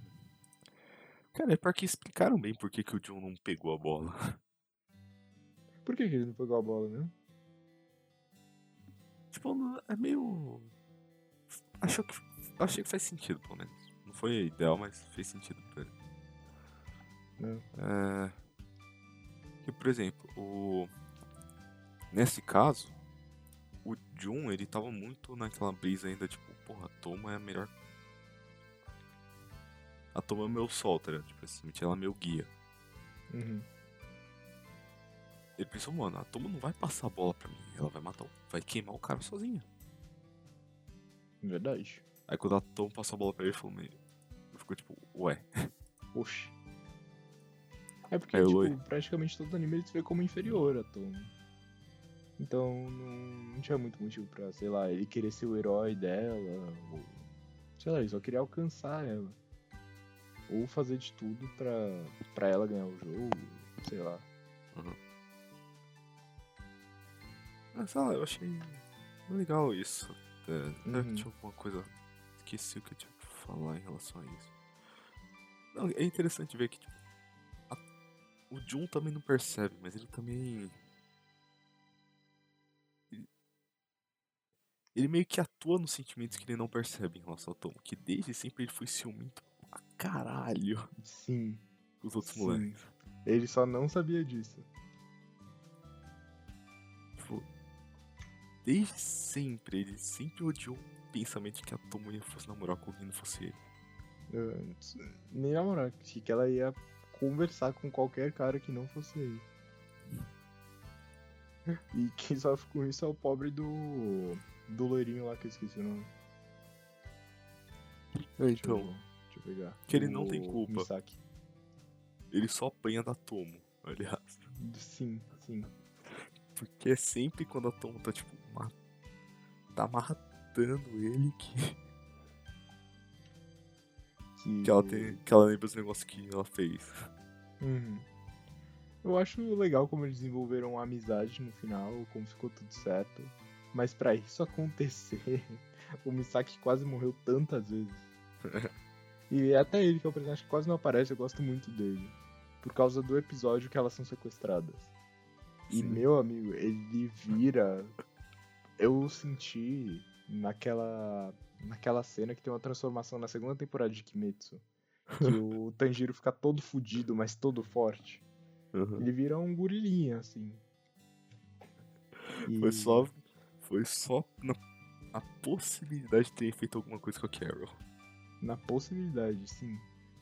Cara, é porque explicaram bem por que, que o John não pegou a bola. Por que, que ele não pegou a bola, né? É meio. Achou que. Achei que faz sentido, pelo menos. Não foi ideal, mas fez sentido pra ele. É... Que, por exemplo, o... nesse caso, o Jun, ele tava muito naquela brisa ainda, tipo, porra, a Toma é a melhor. A Toma é meu sol, tá ligado? Tipo assim, ela é meu guia. Uhum. Ele pensou, mano, a Toma não vai passar a bola pra mim, ela vai matar, o... vai queimar o cara sozinha. Verdade. Aí quando a Toma passou a bola pra ele, ele falou, meio. Ficou tipo, ué. [LAUGHS] Oxi. É porque, Aí tipo, Loi. praticamente todo anime ele se vê como inferior a Tom. Então não, não tinha muito motivo pra, sei lá, ele querer ser o herói dela, ou. Sei lá, ele só queria alcançar ela. Ou fazer de tudo pra, pra ela ganhar o jogo, sei lá. Ah, sei lá, eu achei legal isso. É, até Uhum. tinha alguma coisa. Esqueci o que eu tinha pra falar em relação a isso. Não, é interessante ver que, tipo, a- o Jun também não percebe, mas ele também. Ele, ele meio que atua nos sentimentos que ele não percebe em relação ao Tom. Que desde sempre ele foi ciumento pra caralho Sim, com os outros Sim. moleques. ele só não sabia disso. Desde sempre, ele sempre odiou o pensamento de que a Tomoya fosse namorar com alguém não fosse ele. Antes, nem namorar, achei que ela ia conversar com qualquer cara que não fosse ele. E quem sofre com isso é o pobre do. do loirinho lá que eu esqueci o nome. Deixa Então, eu, deixa eu pegar. que ele não O tem culpa. Misaki. ele só apanha da Tomo, aliás. Sim, sim. Porque é sempre quando a Tomo tá, tipo, tá matando ele que, Que, que, ela tem, que ela lembra os negócios que ela fez. Uhum. Eu acho legal como eles desenvolveram a amizade no final, como ficou tudo certo. Mas pra isso acontecer, [LAUGHS] o Misaki quase morreu tantas vezes. [LAUGHS] e até ele, que é o personagem que quase não aparece, eu gosto muito dele. Por causa do episódio que elas são sequestradas. E meu amigo, ele vira. Eu senti naquela. naquela cena que tem uma transformação na segunda temporada de Kimetsu. Que [LAUGHS] o Tanjiro fica todo fudido, mas todo forte. Uhum. Ele vira um gorilinha, assim. E- Foi só. Foi só na, a possibilidade de ter feito alguma coisa com a Carol. Na possibilidade, sim.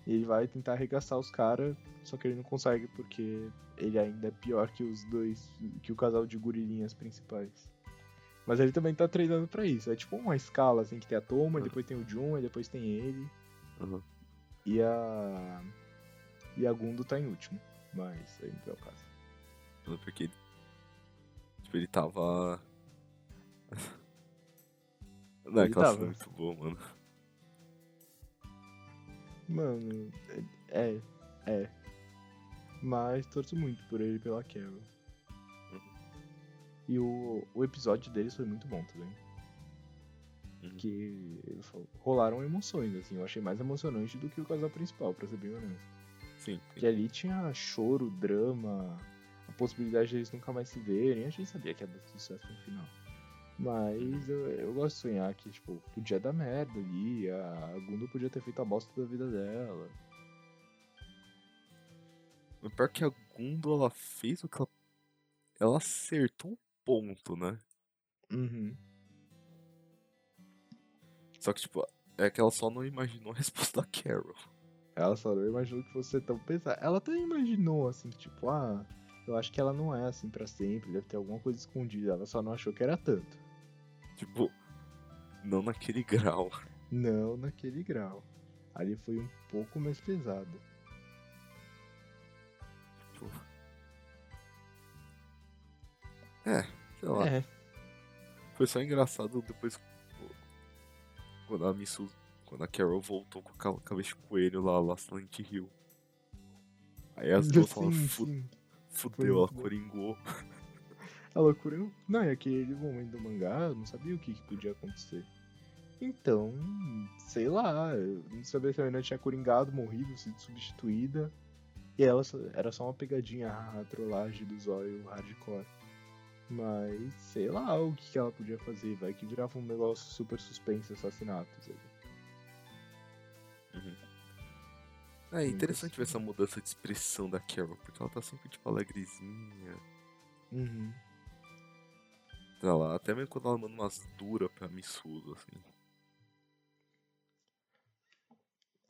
E ele vai tentar arregaçar os caras, só que ele não consegue porque ele ainda é pior que os dois, que o casal de gorilinhas principais. Mas ele também tá treinando pra isso. É tipo uma escala, assim, que tem a Toma, e depois tem o Jun, e depois tem ele. Uhum. E a. E a Gundo tá em último. Mas aí não é o caso. Porque ele. Tipo, ele tava. [LAUGHS] Não, Ele aquela tava. é muito boa, mano. Mano, é. É. Mas torço muito por ele pela Carol. E o, o episódio deles foi muito bom também. Uhum. Que rolaram emoções, assim. Eu achei mais emocionante do que o casal principal, pra ser bem honesto. Sim, sim. Que ali tinha choro, drama, a possibilidade de eles nunca mais se verem. A gente sabia que ia dar sucesso no final. Mas eu, eu gosto de sonhar que, tipo, podia dar merda ali. A Gunda podia ter feito a bosta da vida dela. O pior que a Gundo, ela fez o que ela. Ela acertou um ponto, né? Uhum. Só que, tipo, é que ela só não imaginou a resposta da Carol. Ela só não imaginou que fosse tão pesado. Ela até imaginou, assim, tipo, ah, eu acho que ela não é assim pra sempre, deve ter alguma coisa escondida. Ela só não achou que era tanto. Tipo, não naquele [LAUGHS] grau. Não naquele grau. Ali foi um pouco mais pesado. É, sei lá. É, Foi só engraçado depois. Quando a Missu. Quando a Carol voltou com aquela cabeça de coelho lá, lá Silent Hill. Aí as duas [LAUGHS] falaram, "Fu- fudeu, ela coringou. A loucura. eu- Não, é aquele momento do mangá, eu não sabia o que, que podia acontecer. Então, sei lá, eu não sabia se a menina tinha coringado, morrido, sido substituída. E ela era só uma pegadinha, a trollagem do zóio hardcore. Mas sei lá o que, que ela podia fazer, vai que virava um negócio super suspense, assassinatos. sabe? É interessante ver essa mudança de expressão da Carol, porque ela tá sempre, tipo, alegrezinha. Uhum. Lá, até mesmo quando ela manda umas duras pra Missudo, assim.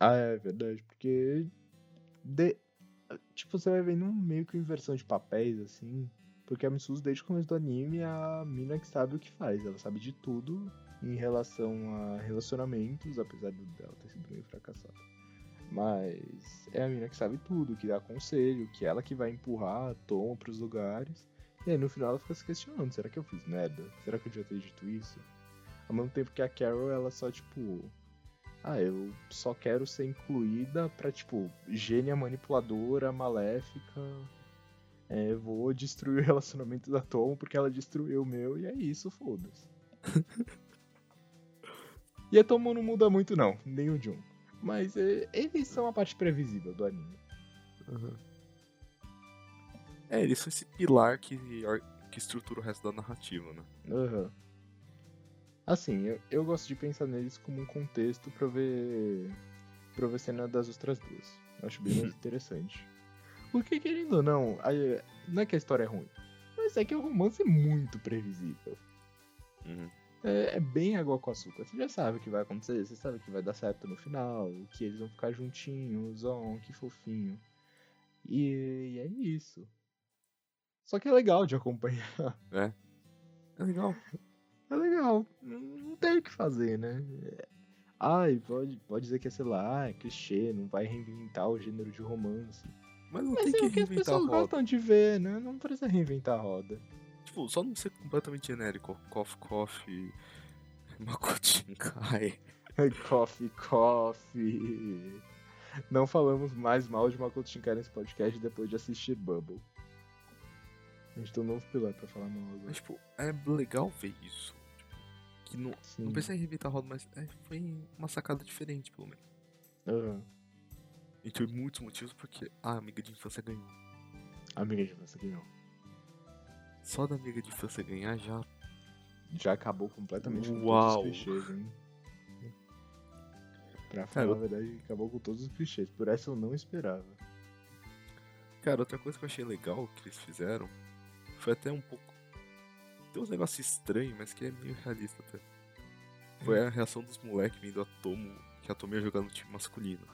Ah, é verdade, porque. De... Tipo, você vai vendo meio que inversão de papéis, assim. Porque a Missus, desde o começo do anime, é a mina que sabe o que faz. Ela sabe de tudo em relação a relacionamentos, apesar dela ter sido meio fracassada. Mas é a mina que sabe tudo, que dá conselho, que é ela que vai empurrar a Tom pros lugares. E aí no final ela fica se questionando, será que eu fiz merda? Será que eu devia ter dito isso? Ao mesmo tempo que a Carol, ela só, tipo. Ah, eu só quero ser incluída pra, tipo, gênia manipuladora, maléfica. É, vou destruir o relacionamento da Tom porque ela destruiu o meu e é isso, foda-se. [LAUGHS] e a Tom não muda muito, não, nem o Jun. Mas é, eles são a parte previsível do anime. Uhum. É, eles são esse pilar que, que estrutura o resto da narrativa, né? Uhum. Assim, eu, eu gosto de pensar neles como um contexto pra ver. pra ver cena das outras duas. Eu acho bem mais interessante. Porque, querendo ou não, não é que a história é ruim, mas é que o romance é muito previsível. Uhum. É, é, bem água com açúcar. Você já sabe o que vai acontecer, você sabe que vai dar certo no final, que eles vão ficar juntinhos, oh, que fofinho. E, e é isso. Só que é legal de acompanhar. É. É legal. É legal. Não tem o que fazer, né? Ai, pode, pode dizer que é, sei lá, é clichê, não vai reinventar o gênero de romance. Mas não Mas tem é que o que as reinventar a pessoas roda. gostam de ver, né? Não precisa reinventar a roda. Tipo, só não ser completamente genérico. Coffee, coffee, Makotin Kai. coffee, [LAUGHS] coffee. Não falamos mais mal de Makoto Shinkai nesse podcast depois de assistir Bubble. A gente tem um novo pilar pra falar mal agora. Mas, tipo, é legal ver isso. Tipo, que não, Sim. não precisa reinventar a roda, mas é, foi uma sacada diferente, pelo menos. Aham. Entre muitos motivos, porque a amiga de infância ganhou. Amiga de infância ganhou. Só da amiga de infância ganhar já. Já acabou completamente com Uau. todos os clichês, hein? Pra Cara, falar eu- a verdade, acabou com todos os clichês. Por essa eu não esperava. Cara, outra coisa que eu achei legal que eles fizeram foi até um pouco. Tem uns negócios estranhos, mas que é meio realista até. Foi a reação dos moleques vendo a Tomo, que a Tomo ia jogar no time masculino.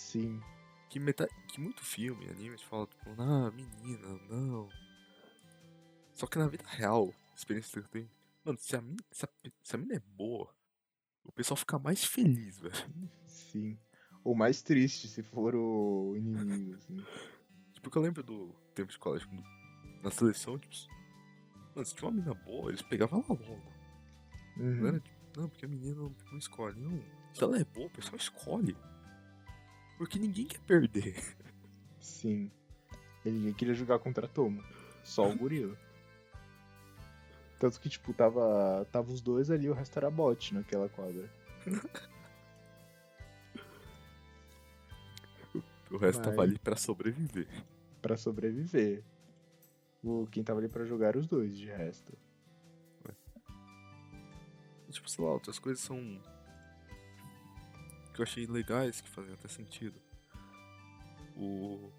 Sim. Que, metade, que muito filme, anime, te fala, tipo, ah, menina, não. Só que na vida real, experiência que eu tenho. Mano, se a, mina, se, a, se a mina é boa, o pessoal fica mais feliz, velho. Sim. Ou mais triste se for o inimigo, assim. [LAUGHS] Tipo, que eu lembro do tempo de colégio, quando- na seleção, tipo. Mano, se tinha uma mina boa, eles pegavam ela logo. Não Uhum. era tipo, não, porque a menina não, não escolhe. Não. Se ela é boa, o pessoal escolhe. Porque ninguém quer perder. [LAUGHS] Sim. Ninguém queria jogar contra Tomo. Só o gorila. Tanto que, tipo, tava, tava os dois ali, o resto era bot naquela quadra. O resto tava Vai. ali pra sobreviver. Pra sobreviver. O, quem tava ali pra jogar era os dois, de resto. Tipo, sei lá, outras coisas são. Que eu achei legais, que fazem até sentido. O.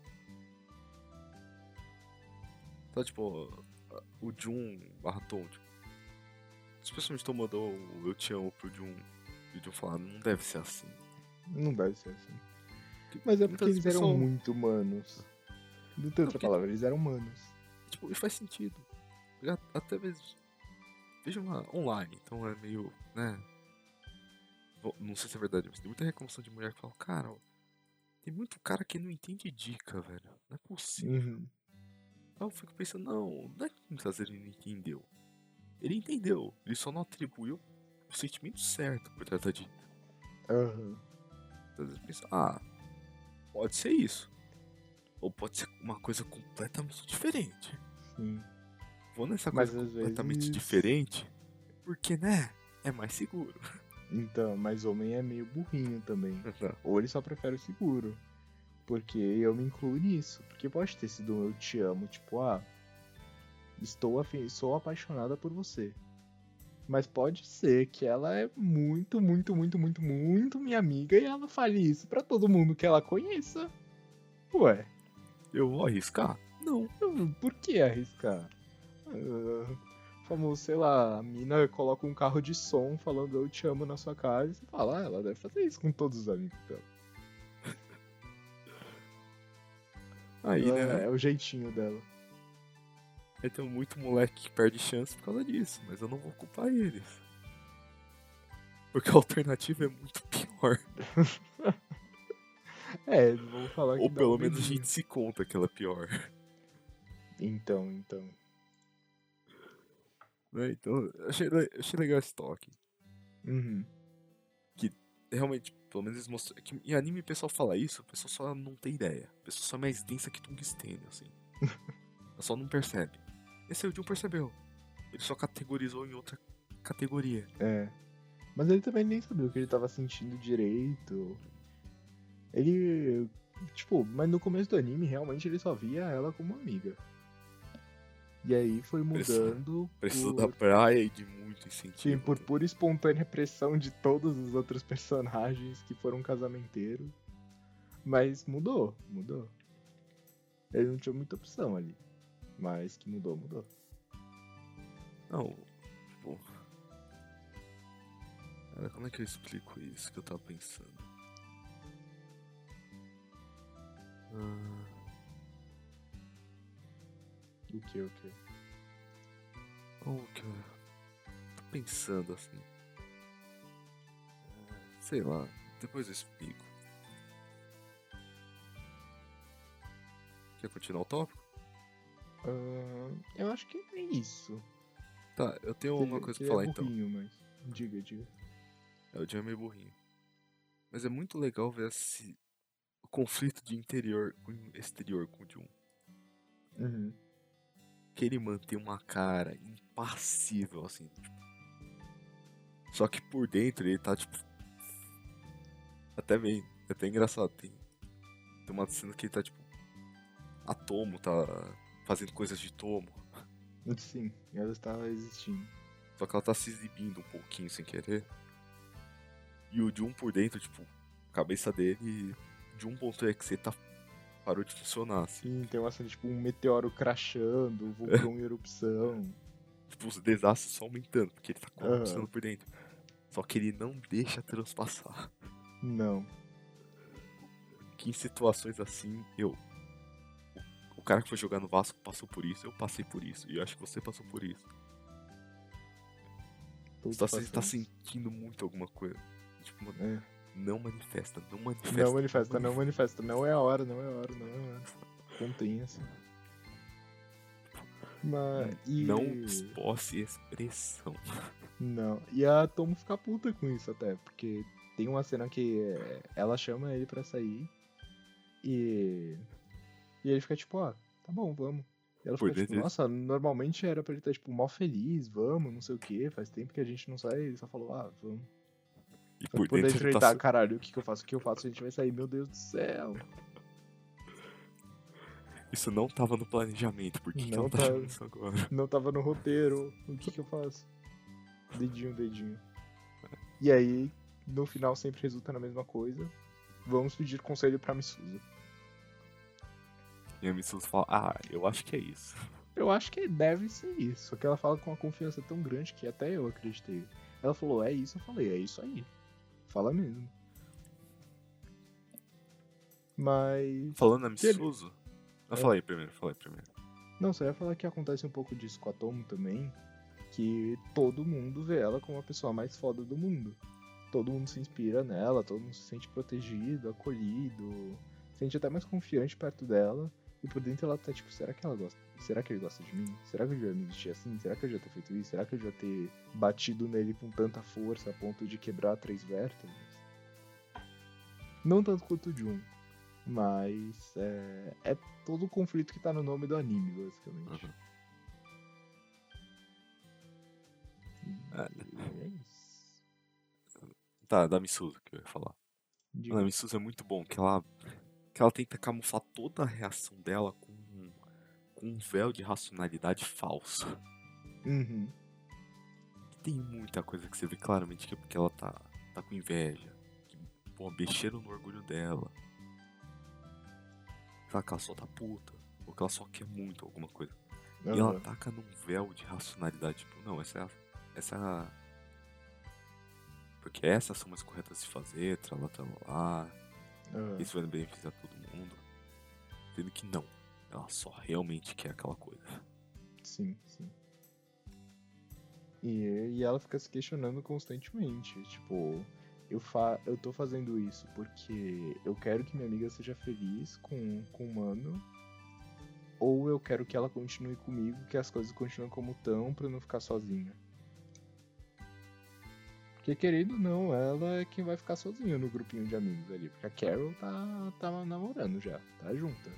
Tá, tipo, o Jun barra Tom, tipo. Especialmente Tom mandou o Eu Te Amo pro Jun. E o Jun falar, não deve ser assim. Não deve ser assim. Mas é porque eles eram pessoas- muito humanos. Não tem outra porque- palavra, eles eram humanos. Tipo, e faz sentido. Até mesmo. Veja uma online, então é meio, né? Não sei se é verdade, mas tem muita reclamação de mulher que fala, cara, tem muito cara que não entende dica, velho. Não é possível. Uhum. Aí eu fico pensando, não, não é que muitas vezes ele não entendeu. Ele entendeu, ele só não atribuiu o sentimento certo por trás da dica. Aham. Às vezes pensa, ah, pode ser isso. Ou pode ser uma coisa completamente diferente. Sim. Vou nessa Mas coisa completamente vezes- diferente, porque, né, é mais seguro. [LAUGHS] Então, mas homem é meio burrinho também. Ou ele só prefere o seguro. Porque eu me incluo nisso. Porque pode ter sido um eu te amo, tipo, ah, estou afi- sou apaixonada por você. Mas pode ser que ela é muito, muito, muito, muito, muito minha amiga e ela fale isso pra todo mundo que ela conheça. Ué, Eu vou arriscar? Não. por que arriscar? Ah, famoso, sei lá, a mina coloca um carro de som falando eu te amo na sua casa e você fala, ah, ela deve fazer isso com todos os amigos dela. [LAUGHS] Aí, Ela- né? É o jeitinho dela. Aí tem muito moleque que perde chance por causa disso, mas eu não vou culpar eles. Porque a alternativa é muito pior. [LAUGHS] É, vamos falar que Ou pelo um menos a gente se conta que ela é pior. Então, então. Né? Então, achei, achei legal esse toque. Uhum. Realmente, pelo menos eles mostram. é que em anime o pessoal fala isso, o pessoal só não tem ideia. O pessoal só é mais densa que tungstênio, assim. Ela [LAUGHS] só não percebe. Esse aí o Jun percebeu. Ele só categorizou em outra categoria. É. Mas ele também nem sabia o que ele tava sentindo direito. Ele. Tipo, mas no começo do anime, realmente ele só via ela como amiga. E aí foi mudando. Precisou por... da praia e de muito Sim, incentivo. por pura e espontânea pressão de todos os outros [LAUGHS] personagens que foram casamenteiros. Mas mudou, mudou. Ele não tinha muita opção ali. Mas que mudou, mudou. Não, tipo. Cara, como é que eu explico isso que eu tava pensando? Ah, que, o que? como que eu tô pensando assim? Ah, Sei lá, depois eu explico. Quer continuar o tópico? Ah, eu acho que é isso. Tá, eu tenho Ele- uma coisa pra ele falar é então. burrinho, mas... Diga, diga. É, o Jim é meio burrinho. Mas é muito legal ver esse o conflito de interior com exterior com o Jun. Uhum. Que ele mantém uma cara impassível, assim. tipo. Só que por dentro ele tá, tipo. Até bem. É até engraçado. Tem, tem uma cena que ele tá, tipo. A Tomo tá fazendo coisas de Tomo. Sim, ela estava existindo. Só que ela tá se exibindo um pouquinho sem querer. E o Jun por dentro, tipo, a cabeça dele. Jun.exe tá. Parou de funcionar, assim. Sim, tem uma cena tipo um meteoro crashando, um vulcão em erupção. Tipo, os desastres só aumentando, porque ele tá colapsando por dentro. Só que ele não deixa transpassar. Não. que em situações assim, eu. O, cara que foi jogar no Vasco passou por isso, eu passei por isso, e eu acho que você passou por isso. Todos Você tá, você tá sentindo muito alguma coisa. Tipo, mano, É. não manifesta, não manifesta. Não manifesta, não manifesta. Não é a hora, não é a hora, não é a hora. Contenha-se. Mas. E... Não posse expressão. [LAUGHS] Não. E a Tomo fica puta com isso até, porque tem uma cena que é, ela chama ele pra sair e. E ele fica tipo, ó, tá bom, vamos. E ela Por fica tipo, nossa, normalmente era pra ele estar, tipo, mal feliz, vamos, não sei o que, faz tempo que a gente não sai, ele só falou, ah, vamos. E por por dentro ele tá. caralho, o que que eu faço, o que eu faço, a gente vai sair, meu Deus do céu. Isso não tava no planejamento, por que, que Não ela tá achando isso agora? Não tava no roteiro, o que que eu faço? Dedinho, dedinho. E aí, no final sempre resulta na mesma coisa. Vamos pedir conselho pra Missuza. E a Missus fala, ah, eu acho que é isso. Eu acho que deve ser isso. Só que ela fala com uma confiança tão grande que até eu acreditei. Ela falou, é isso, eu falei, é isso aí. Fala mesmo. Mas. Falando Que ele- É. fala aí primeiro, fala aí primeiro. Não, só ia falar que acontece um pouco disso com a Tomo também. Que todo mundo vê ela como a pessoa mais foda do mundo. Todo mundo se inspira nela, todo mundo se sente protegido, acolhido, se sente até mais confiante perto dela. E por dentro ela tá tipo, será que ela gosta? Será que ele gosta de mim? Será que eu devia me vestir assim? Será que eu devia ter feito isso? Será que eu devia ter batido nele com tanta força a ponto de quebrar três vértebras? Não tanto quanto o Jun. Mas é, é todo o conflito que tá no nome do anime, basicamente. Uhum. E é isso. Tá, da Missuzo que eu ia falar. Diga. Mano, a Missuza é muito bom, que ela, que ela tenta camuflar toda a reação dela com, com um véu de racionalidade falso. Uhum. tem muita coisa que você vê claramente que é porque ela tá, tá com inveja. Que, pô, mexeram no orgulho dela. Sabe que ela só tá puta. Ou que ela só quer muito alguma coisa. E ela Aham. taca num véu de racionalidade. Tipo, não, essa é a. Essa é. Porque essas são as corretas de fazer, tralá, tralá. Aham. Isso vai beneficiar todo mundo. Sendo que não. Ela só realmente quer aquela coisa. Sim, sim. E, e ela fica se questionando constantemente. Tipo, eu, fa eu tô fazendo isso porque eu quero que minha amiga seja feliz com, com o mano. Ou eu quero que ela continue comigo, que as coisas continuem como estão pra eu não ficar sozinha. Porque querendo não, ela é quem vai ficar sozinha no grupinho de amigos ali. Porque a Carol tá, tá namorando já, tá junta.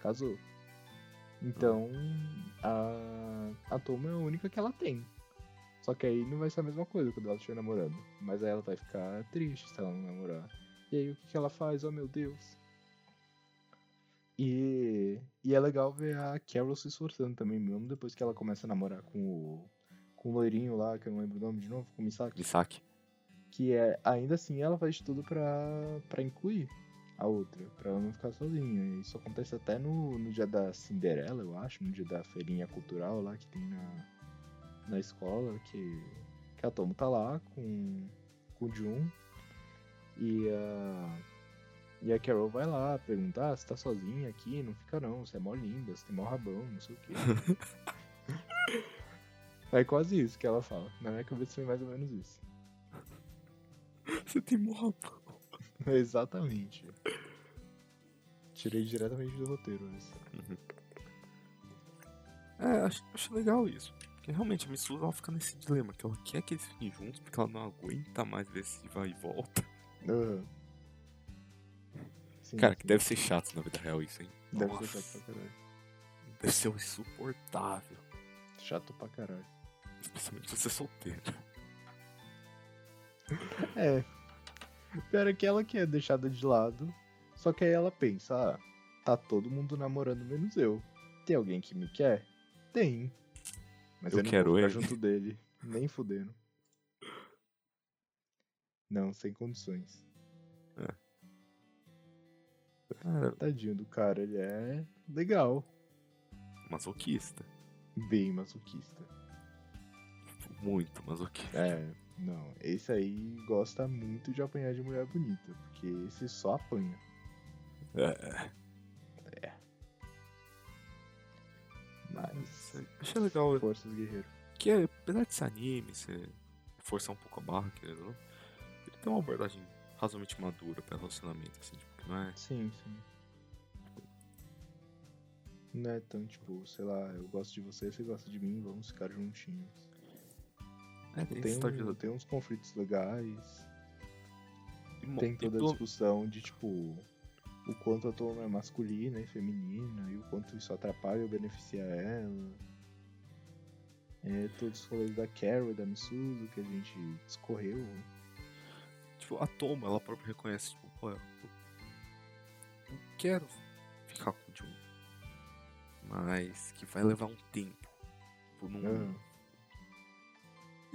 Casou. Então, a, a Toma é a única que ela tem. Só que aí não vai ser a mesma coisa quando ela estiver namorando. Mas aí ela vai ficar triste se ela não namorar. E aí o que, que ela faz? Oh meu Deus. E, e é legal ver a Carol se esforçando também, mesmo depois que ela começa a namorar com o, com o loirinho lá, que eu não lembro o nome de novo, com o Misaki. Misaki. Que é, ainda assim ela faz de tudo pra, pra incluir a outra, pra ela não ficar sozinha. Isso acontece até no, no dia da Cinderela, eu acho, no dia da feirinha cultural lá que tem na, na escola, que, que a Tomo tá lá com, com o Jun. E a, e a Carol vai lá perguntar: ah, você tá sozinha aqui? Não fica não, você é mó linda, você tem mó rabão, não sei o quê. [LAUGHS] é quase isso que ela fala. Na minha cabeça foi mais ou menos isso. [LAUGHS] Você tem morra. [LAUGHS] Exatamente. Tirei diretamente do roteiro isso. É, acho, acho legal isso. Porque realmente a Mitsuko ela fica nesse dilema, que ela quer que eles fiquem juntos, porque ela não aguenta mais ver se vai e volta. Aham. Sim, Cara, que sim. deve ser chato na vida real isso, hein? Deve Nossa, ser chato pra caralho. Deve ser insuportável. Chato pra caralho. Especialmente você é solteiro. É. Pior é que ela quer deixada de lado. Só que aí ela pensa, ah, tá todo mundo namorando menos eu. Tem alguém que me quer? Tem. Mas Eu eu, não quero vou ficar ele. junto dele. Nem fudendo. Não, sem condições. Cara, Tadinho do cara, ele é legal. masoquista. Bem masoquista. Muito masoquista. É, não. Esse aí gosta muito de apanhar de mulher bonita. Porque esse só apanha. É. Mas. Achei legal Forças guerreiro. que, apesar de ser anime, você forçar um pouco a barra, querendo ou ele tem uma abordagem razoavelmente madura pra relacionamento, assim, tipo, não é. Sim, sim. Não é tão tipo, sei lá, eu gosto de você, você gosta de mim, vamos ficar juntinhos. É, tem, Tem, um- tem uns conflitos legais, e tem toda a discussão de tipo o quanto a Toma é masculina e feminina e o quanto isso atrapalha ou beneficia ela. É, todos os rolês da Carol e da Misuzu que a gente discorreu. Tipo, a Toma, ela própria reconhece, tipo, pô, eu, eu quero ficar com o Jun. Mas que vai levar um tempo. Tipo, não...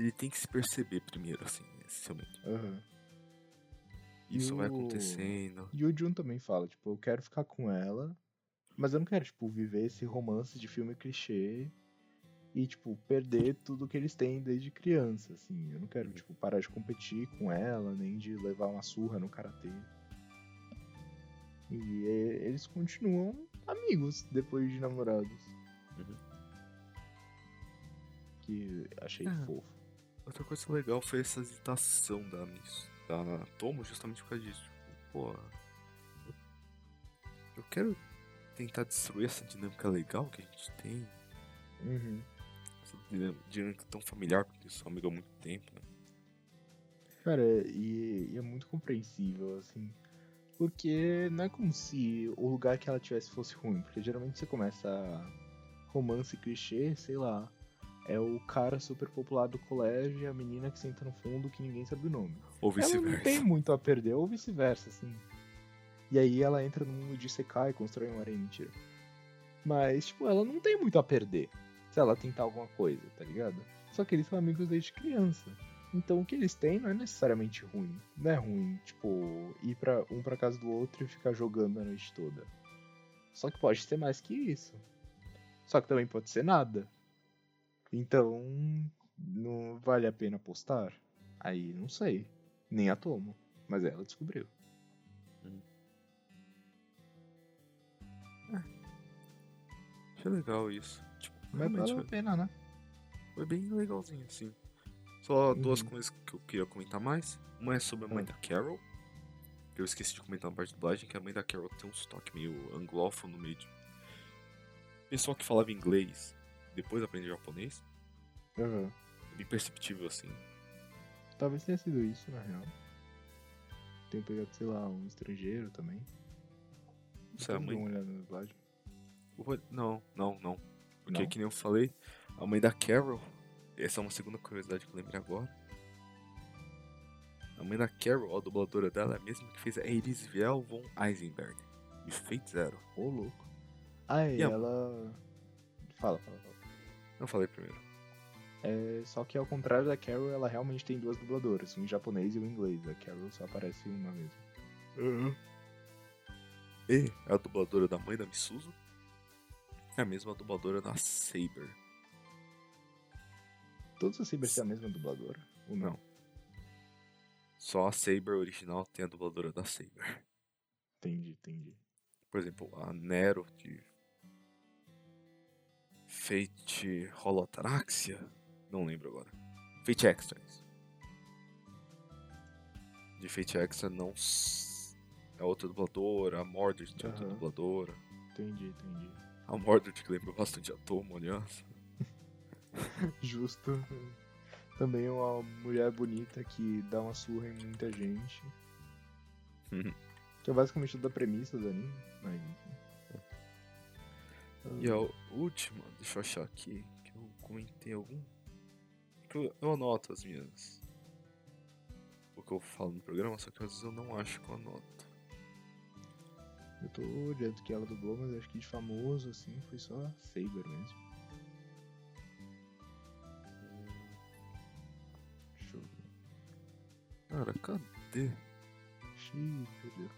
Ele tem que se perceber primeiro, assim, essencialmente. aham. Isso E vai o- acontecendo. E o Jun também fala, tipo, eu quero ficar com ela, mas eu não quero, tipo, viver esse romance de filme clichê e, tipo, perder tudo que eles têm desde criança, assim. Eu não quero, Uhum. tipo, parar de competir com ela, nem de levar uma surra no karatê. E e- eles continuam amigos depois de namorados. Uhum. Que achei Ah. fofo. Outra coisa legal foi essa hesitação da da Tomo justamente por causa disso. Tipo, pô, eu- quero tentar destruir essa dinâmica legal que a gente tem. Uhum. Essa dinâmica, tão familiar, porque eu sou amigo há muito tempo, né? Cara, e, e é muito compreensível, assim. Porque não é como se o lugar que ela tivesse fosse ruim. Porque geralmente você começa romance clichê, sei lá. É o cara super popular do colégio e a menina que senta no fundo que ninguém sabe o nome. Ou Ela não tem vice-versa. muito a perder, ou vice-versa, assim. E aí ela entra no mundo de Sekai e constrói um arém, mentira. Mas, tipo, ela não tem muito a perder se ela tentar alguma coisa, tá ligado? Só que eles são amigos desde criança. Então o que eles têm não é necessariamente ruim. Não é ruim, tipo, ir pra, um pra casa do outro e ficar jogando a noite toda. Só que pode ser mais que isso. Só que também pode ser nada. Então, não vale a pena apostar? Aí não sei. Nem a Tomo. Mas ela descobriu. Achei legal isso. Tipo, Mas vale a pena, né? foi bem legalzinho, assim. Só duas Uhum. coisas que eu queria comentar mais. Uma é sobre a mãe Ah. da Carol. Que eu esqueci de comentar na parte de dublagem, que a mãe da Carol tem um sotaque meio anglófono, meio de... Pessoal que falava inglês, depois aprende japonês. Uhum. É bem perceptível, assim. Talvez tenha sido isso, na real. Tenho pegado, sei lá, um estrangeiro também. Não sei, a mãe... uma olhada na dublagem. Vou- Não, não, não. Porque, Não? que nem eu falei, a mãe da Carol, essa é uma segunda curiosidade que eu lembrei agora. A mãe da Carol, a dubladora dela, é a mesma que fez a Elisviel von Eisenberg, de Fate Zero. Ô, louco. Ah, e ela. Fala, fala, fala. Eu falei primeiro. É, só que ao contrário da Carol, ela realmente tem duas dubladoras, um em japonês e um em inglês. A Carol só aparece uma mesmo. E a dubladora da mãe da Misuzu é a mesma dubladora da Saber. Todos os Cybers têm a mesma dubladora? Ou não? Não. Só a Saber original tem a dubladora da Saber. Entendi, entendi. Por exemplo, a Nero de Fate Holotaraxia, não lembro agora. Fate Extra. De Fate Extra não é outra dubladora, a Mordred é outra Aham. dubladora. Entendi, entendi. A Mordred que lembra bastante a Tomo, aliás. [LAUGHS] Justo. Também é uma mulher bonita que dá uma surra em muita gente. que é basicamente toda a premissa do anime. E a última, deixa eu achar aqui, que eu comentei algum. Que eu, eu anoto as minhas. O que eu falo no programa, só que às vezes eu não acho que eu anoto. Eu tô olhando que ela dublou, mas acho que de famoso, assim, foi só a Saber mesmo. Deixa eu ver. Cara, cadê? Xiii, perdeu.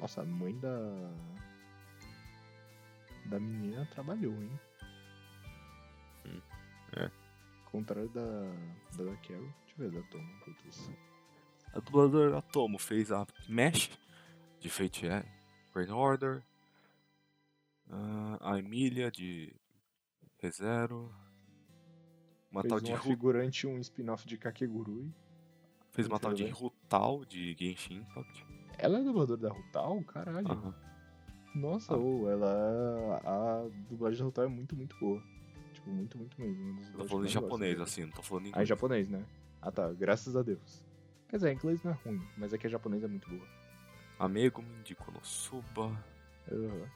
Nossa, a mãe da. Da menina trabalhou, hein? Hum, é. Contrário da. Da, da Carol. Deixa eu ver da Tom. enquanto isso. A dubladora da Tomo fez a Mesh de Fate é, Grand Order. ah, a Emília de ReZero. Uma Fez tal de uma Ru- figurante, um spin-off de Kakegurui. fez uma tal de. Rutal de Genshin Impact. Ela é dubladora da Rutal? Caralho. Aham. Nossa, Ah. ô, ela. A dublagem da Rutal é muito, muito boa. Tipo, muito, muito mesmo. Eu tô falando em gosto japonês, dela. assim, não tô falando em Ah, em inglês. japonês, né? Ah tá, graças a Deus. Quer dizer, inglês não é ruim, mas é que a japonês é muito boa. Amigo me indicou no Suba. Aham.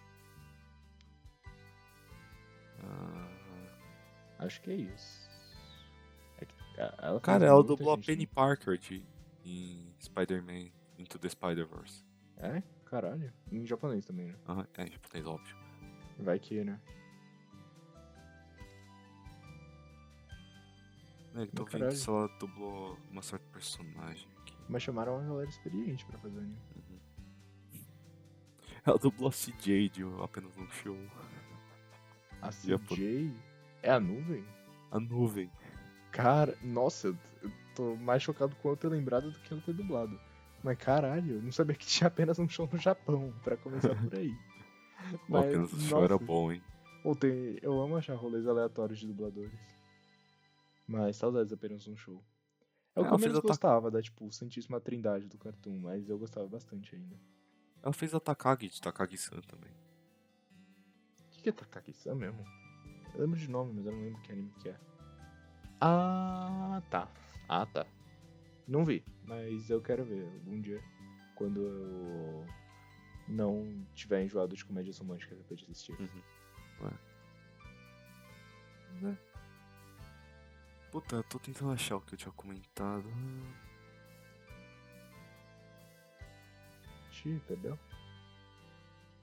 ah, Acho que é isso. É que, a- ela Cara, ela dublou a gente, Penny Parker de, em Spider-Man Into the Spider-Verse. né? É? Caralho. Em japonês também, né? Aham, é em japonês, óbvio. Vai que, né? É, tô Mas vendo se ela dublou uma certa personagem aqui. Mas chamaram uma galera experiente pra fazer anime. Uhum. Ela dublou a CJ de apenas um show. A [LAUGHS] Japo- CJ é a nuvem? A nuvem. Cara, nossa, eu eu tô mais chocado com ela ter lembrado do que ela ter dublado. Mas caralho, eu não sabia que tinha apenas um show no Japão, pra começar por aí. [LAUGHS] Mas, apenas o show era bom, hein? Ou tem, eu amo achar rolês aleatórios de dubladores. Mas saudades apenas um show. É o que Ela eu menos gostava da, tipo, Santíssima Trindade do Cartoon, mas eu gostava bastante ainda. Ela fez a Takagi de Takagi-san também. O que, que é Takagi-san mesmo? Eu lembro de nome, mas eu não lembro que anime que é. Ah, tá. Ah, tá. Não vi, mas eu quero ver algum dia. Quando eu não tiver enjoado de comédias românticas depois de assistir. Uhum. Né? Puta, eu tô tentando achar o que eu tinha comentado. Xiii, perdeu?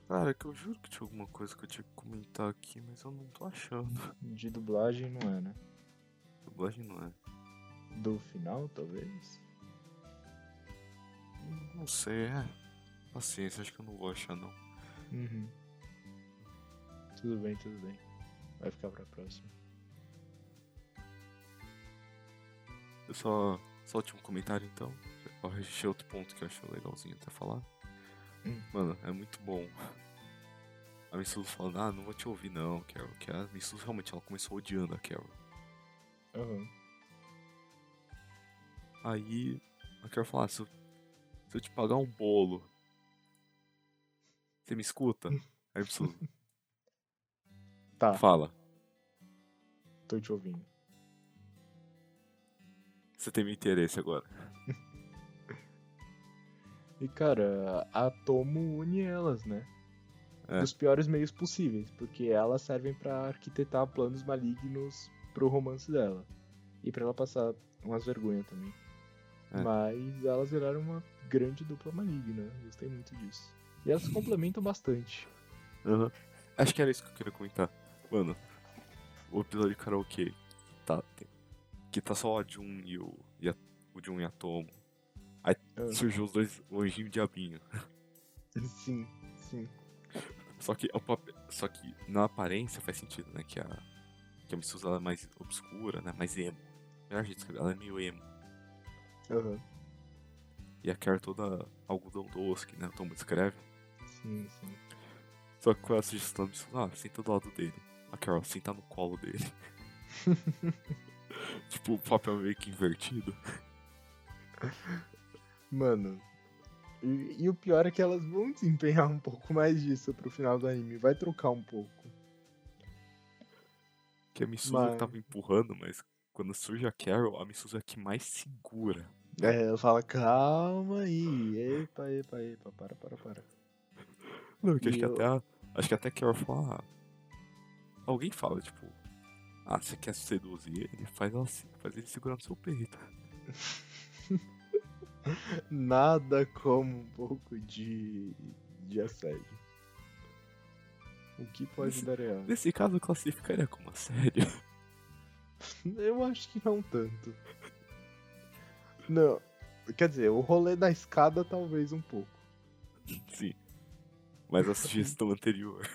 Cara, que eu juro que tinha alguma coisa que eu tinha que comentar aqui, mas eu não tô achando. De dublagem não é, né? Dublagem não é. Do final, talvez? Não sei, é. Paciência, acho que eu não vou achar não. Uhum. Tudo bem, tudo bem. Vai ficar pra próxima. Eu só, só tinha um comentário então. Eu achei outro ponto que eu achei legalzinho até falar. Hum. Mano, é muito bom. A Missus falando, ah, não vou te ouvir não, Carol. Que a Missus realmente ela começou odiando a Carol. Aham. Aí a Carol fala, ah, se eu, se eu te pagar um bolo, você me escuta? Aí a Missus Tá, fala, tô te ouvindo. você tem meu interesse agora. [LAUGHS] E cara, a Tomo une elas, né? É. Dos piores meios possíveis, porque elas servem pra arquitetar planos malignos pro romance dela. E pra ela passar umas vergonhas também. É. Mas elas viraram uma grande dupla maligna. Gostei muito disso. E elas se complementam bastante. Aham. Acho que era isso que eu queria comentar. Mano, o episódio de karaokê tá, que tá só a Jun e o, e a, o Jun e a Tomo. Aí Ah. surgiu os dois, o anjinho e o diabinho. [LAUGHS] Sim, sim. Só que, papel, só que na aparência faz sentido, né? Que a, que a Missus é mais obscura, né? Mais emo. Melhor jeito de escrever, ela é meio emo. Aham. E a Carol é toda algodão doce, que né, o Tomo escreve. Sim, sim. Só que com a sugestão Missus, ah, senta do lado dele. A Carol, senta no colo dele. [LAUGHS] tipo, o papel meio que invertido. Mano. E, e o pior é que elas vão desempenhar um pouco mais disso pro final do anime. Vai trocar um pouco. Que a Missus Mas- tava empurrando, mas quando surge a Carol, a Missus é que mais segura. É, ela fala, calma aí. Epa, epa, epa. Para, para, para. Não, que acho E que eu- até a, acho que até a Carol fala. ah, alguém fala, tipo, ah, você quer seduzir ele? Faz, ela, faz ele segurar no seu peito. [LAUGHS] Nada como um pouco de, de assédio. O que pode Nesse- dar errado? Nesse caso, eu classificaria como assédio. Eu acho que não tanto. Não. Quer dizer, o rolê da escada talvez um pouco. Sim. Mas a sugestão anterior.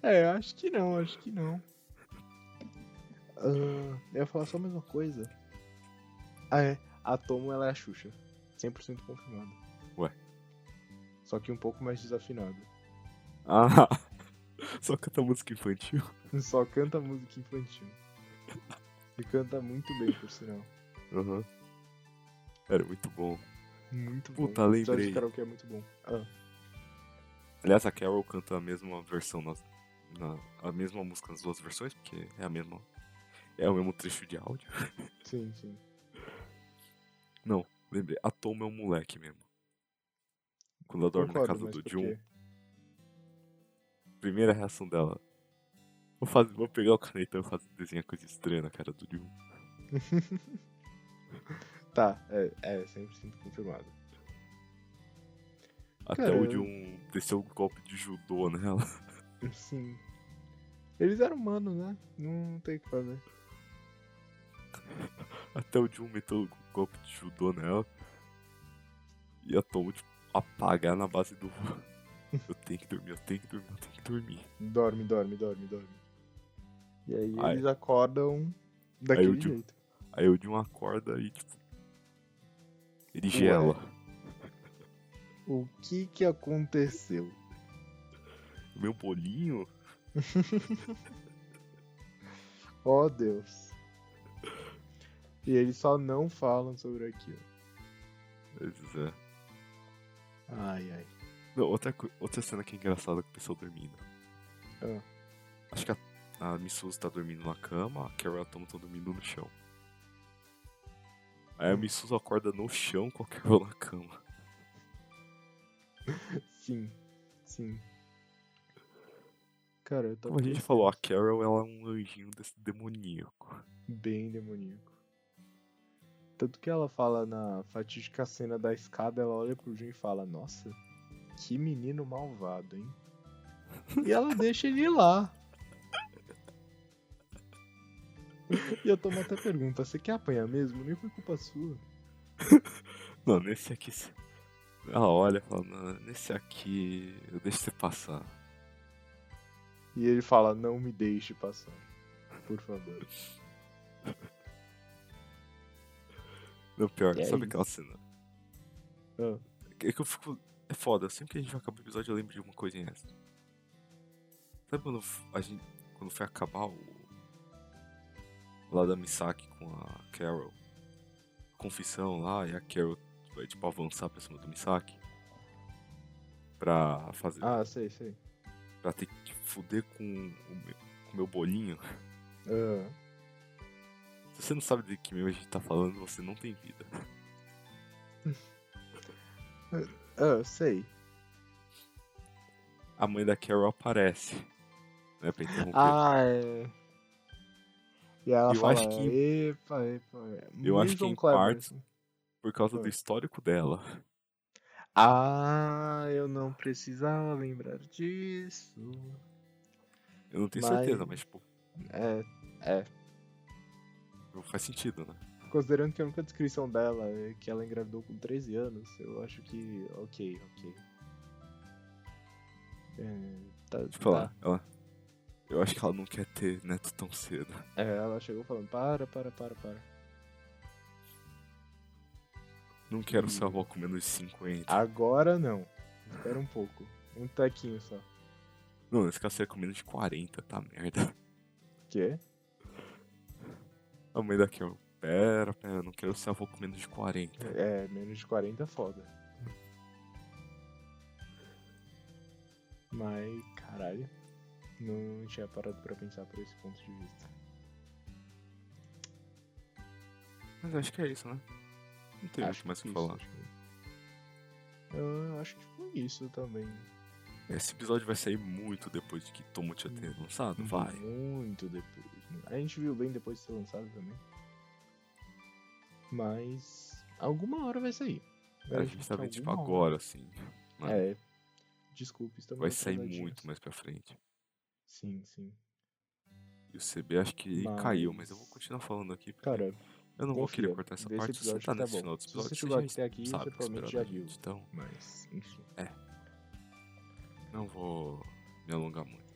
É, acho que não, acho que não. Ah, eu ia falar só a mesma coisa. Ah, é. A Tomo, ela é a Xuxa. 100% confirmada. Ué. Só que um pouco mais desafinada. Ah! Só canta música infantil. Só canta música infantil. E canta muito bem, por sinal. Aham. Era muito bom. Muito bom. Puta, O lembrei. de karaokê é muito bom. Ah, Aliás, a Carol canta a mesma versão nas, na, a mesma música nas duas versões, porque é a mesma. É o mesmo trecho de áudio. sim, sim. Não, lembrei. A Tom é um moleque mesmo. Quando ela dorme Concordo, na casa do quê? Primeira reação dela. Vou, fazer, vou pegar o canetão e fazer desenhar coisa estranha na cara do Jun. [LAUGHS] Tá, é, é 100% confirmado. Até o Jun desceu um golpe de judô nela. [LAUGHS] Sim. Eles eram humanos, né? Não tem o que fazer. [LAUGHS] Até o Jun meteu um golpe de judô nela. E a Tom, tipo, apagar na base do. Eu tenho que dormir, eu tenho que dormir, eu tenho que dormir. Dorme, dorme, dorme, dorme. E aí Ai. eles acordam daquele Ju- jeito. Aí o Jun acorda e, tipo. Ele gela. O que que aconteceu? Meu bolinho. [LAUGHS] Oh, Deus. E eles só não falam sobre aquilo. Pois é. Ai, ai. Não, outra, outra cena que é engraçada com o pessoal dormindo. Ah. Acho que a, a Missus tá dormindo na cama, a Carol e a Tom estão dormindo no chão. Aí a Hum. Missus acorda no chão com a Carol na cama. Sim, sim. Cara, eu tô Como a gente falou, a Carol ela é um anjinho desse demoníaco. bem demoníaco. Tanto que ela fala na fatídica cena da escada, ela olha pro Jun e fala, nossa, que menino malvado, hein? E ela deixa ele ir lá. E eu tomo até pergunta, você quer apanhar mesmo? Nem foi culpa sua. [LAUGHS] Não, nesse aqui. Ela olha e fala, "Não, nesse aqui eu deixo você passar. E ele fala, não me deixe passar. Por favor. Não, pior, é sabe aquela cena? Ah, É que eu fico. É foda, sempre que a gente vai acabar o episódio eu lembro de uma coisinha extra. Sabe quando a gente. Quando foi acabar o. Lá da Misaki com a Carol. Confissão lá, e a Carol vai tipo avançar pra cima do Misaki. Pra fazer. ah, sei, sei. Pra ter que fuder com o meu, com o meu bolinho. Ah, Se você não sabe de que meme a gente tá falando, você não tem vida. [LAUGHS] ah, sei. A mãe da Carol aparece. Né, pra interromper. Ah, é. E ela Eu fala, acho que- epa, epa. é Eu acho que em partes-. Por causa do histórico dela. Ah, eu não precisava lembrar disso. Eu não tenho Mas- certeza, mas tipo, É, é. faz sentido, né? Considerando que a única descrição dela é que ela engravidou com 13 anos, eu acho que. Ok, ok. É, tá, Tipo, tá. ela, Eu acho que ela não quer ter neto tão cedo. É, ela chegou falando: para, para, para, para. Não quero Ih. ser avó com menos de 50. Agora não. Espera um pouco. Um tequinho só. Não, nesse caso seria com menos de 40, tá merda. Quê? A mãe daqui, ó. Pera, pera, não quero ser avó com menos de 40. É, menos de 40 é foda. Mas, caralho. Não tinha parado pra pensar por esse ponto de vista. Mas acho que é isso, né? Não tem muito mais o que isso, falar. acho que- Eu acho que foi isso também. Esse episódio vai sair muito depois de que Tomo tinha ter lançado, vai. Muito depois. né? A gente viu bem depois de ser lançado também. Mas. Alguma hora vai sair. A gente tá vendo tipo hora. agora, assim. Mas É. Desculpe, estamos vai sair muito mais pra frente. Sim, sim. E o CB acho que Mas- caiu, mas eu vou continuar falando aqui. porque Cara, eu não vou confia, querer cortar essa parte. Se você tá tá nesse bom. final do Se episódio, você você chegou até aqui, sabe você provavelmente já viu. Então, mas, enfim. não vou me alongar muito.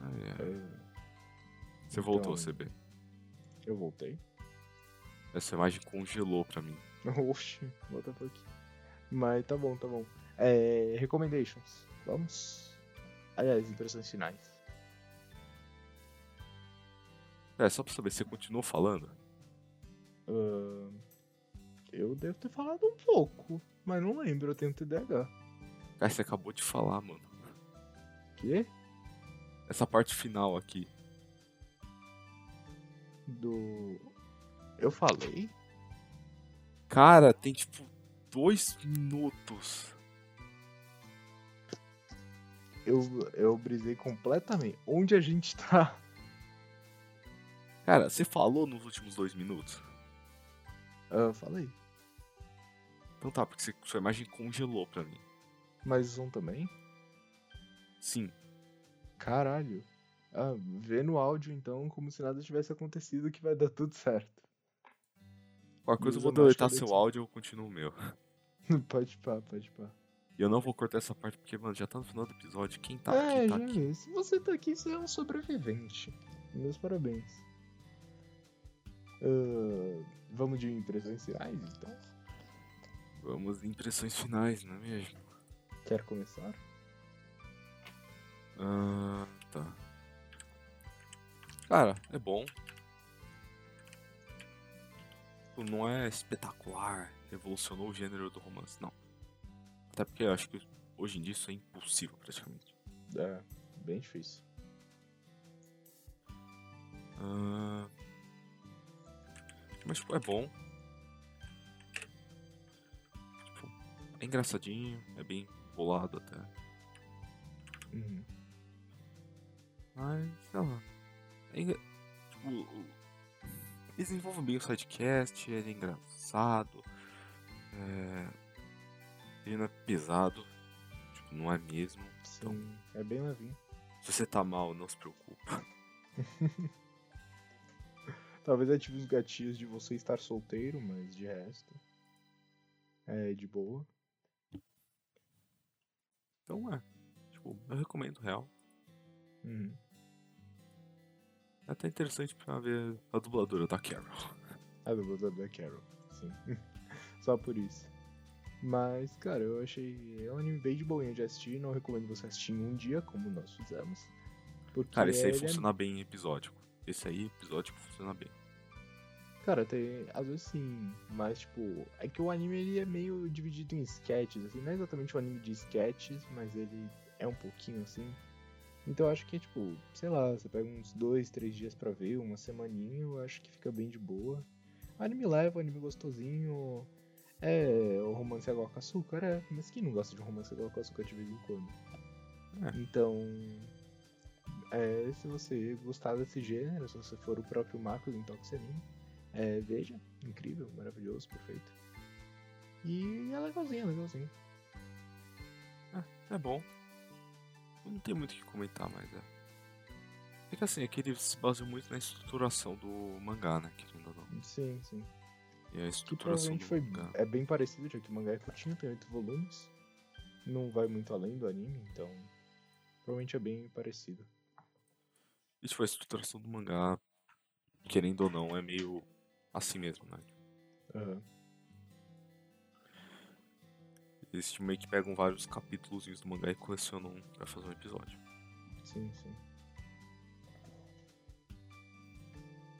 Ai, ai. é, Você voltou, então- CB. Eu voltei. Essa imagem congelou pra mim. Oxi, what the fuck. Mas tá bom, tá bom. É, recommendations. Vamos? Aliás, impressões finais. É, só pra saber, você continuou falando? Ahn, eu devo ter falado um pouco, mas não lembro, eu tenho TDAH. Cara, você acabou de falar, mano. Quê? Essa parte final aqui. Do. Eu falei? Cara, tem tipo dois minutos. Eu, eu brisei completamente. Onde a gente tá? Cara, você falou nos últimos dois minutos? Ah, eu falei. Então tá, porque você- sua imagem congelou pra mim. Mas o som também? Sim. Caralho. Ah, vê no áudio então como se nada tivesse acontecido que vai dar tudo certo. Qualquer coisa eu vou deletar da seu áudio e eu continuo o meu. [LAUGHS] pode pá, pode pá. E eu não vou cortar essa parte porque, mano, já tá no final do episódio. Quem tá é, aqui, tá já aqui. vi. Se você tá aqui, você é um sobrevivente. Meus parabéns. Ah, vamos de impressões finais, então? Vamos de impressões finais, não é mesmo? Quer começar? Ah, tá. Cara, é bom. Tipo, Não é espetacular, revolucionou o gênero do romance, não. Até porque eu acho que hoje em dia isso é impossível, praticamente. É, bem difícil. Ah, Mas, tipo, é bom. Tipo, é engraçadinho, é bem bolado até. Uhum. Mas, sei lá. É. Tipo, eles desenvolvem bem o sidecast, ele é engraçado. É... Ele não é pesado. Tipo, não é mesmo. Então, Sim, é bem levinho. se você tá mal, não se preocupa. [LAUGHS] Talvez ative os gatilhos de você estar solteiro, mas de resto. É de boa. Então é. Tipo, eu recomendo real. Uhum. É até interessante pra ver a dubladora da Carol. A dubladora da Carol, sim. [LAUGHS] Só por isso. Mas, cara, eu achei. É um anime bem de boinha de assistir. Não recomendo você assistir em um dia, como nós fizemos. Cara, esse aí é- funciona bem em episódico. Esse aí, episódico, funciona bem. Cara, tem. Às vezes sim, mas tipo. É que o anime ele é meio dividido em sketches, assim. Não é exatamente um anime de sketches, mas ele é um pouquinho assim. Então eu acho que tipo, sei lá, você pega uns dois, três dias pra ver, uma semaninha, eu acho que fica bem de boa. Anime leve, anime gostosinho. É, o romance água com açúcar, é. Mas quem não gosta de romance água com açúcar de vez em quando? É. Então. É, se você gostar desse gênero, se você for o próprio Marcos em Toxic Anime, é, veja, incrível, maravilhoso, perfeito. E é legalzinho, é legalzinho. É bom. Não tem muito o que comentar, mas é. É que assim, é que ele se baseia muito na estruturação do mangá, né? Querendo ou não. Sim, sim. E a estruturação provavelmente do foi, mangá. é bem parecido, já que o mangá é curtinho, tem oito volumes. Não vai muito além do anime, então provavelmente é bem parecido. E tipo, a estruturação do mangá, querendo ou não, é meio assim mesmo, né? Aham. Eles tipo, meio que pegam vários capítulos do mangá e colecionam pra fazer um episódio. Sim, sim.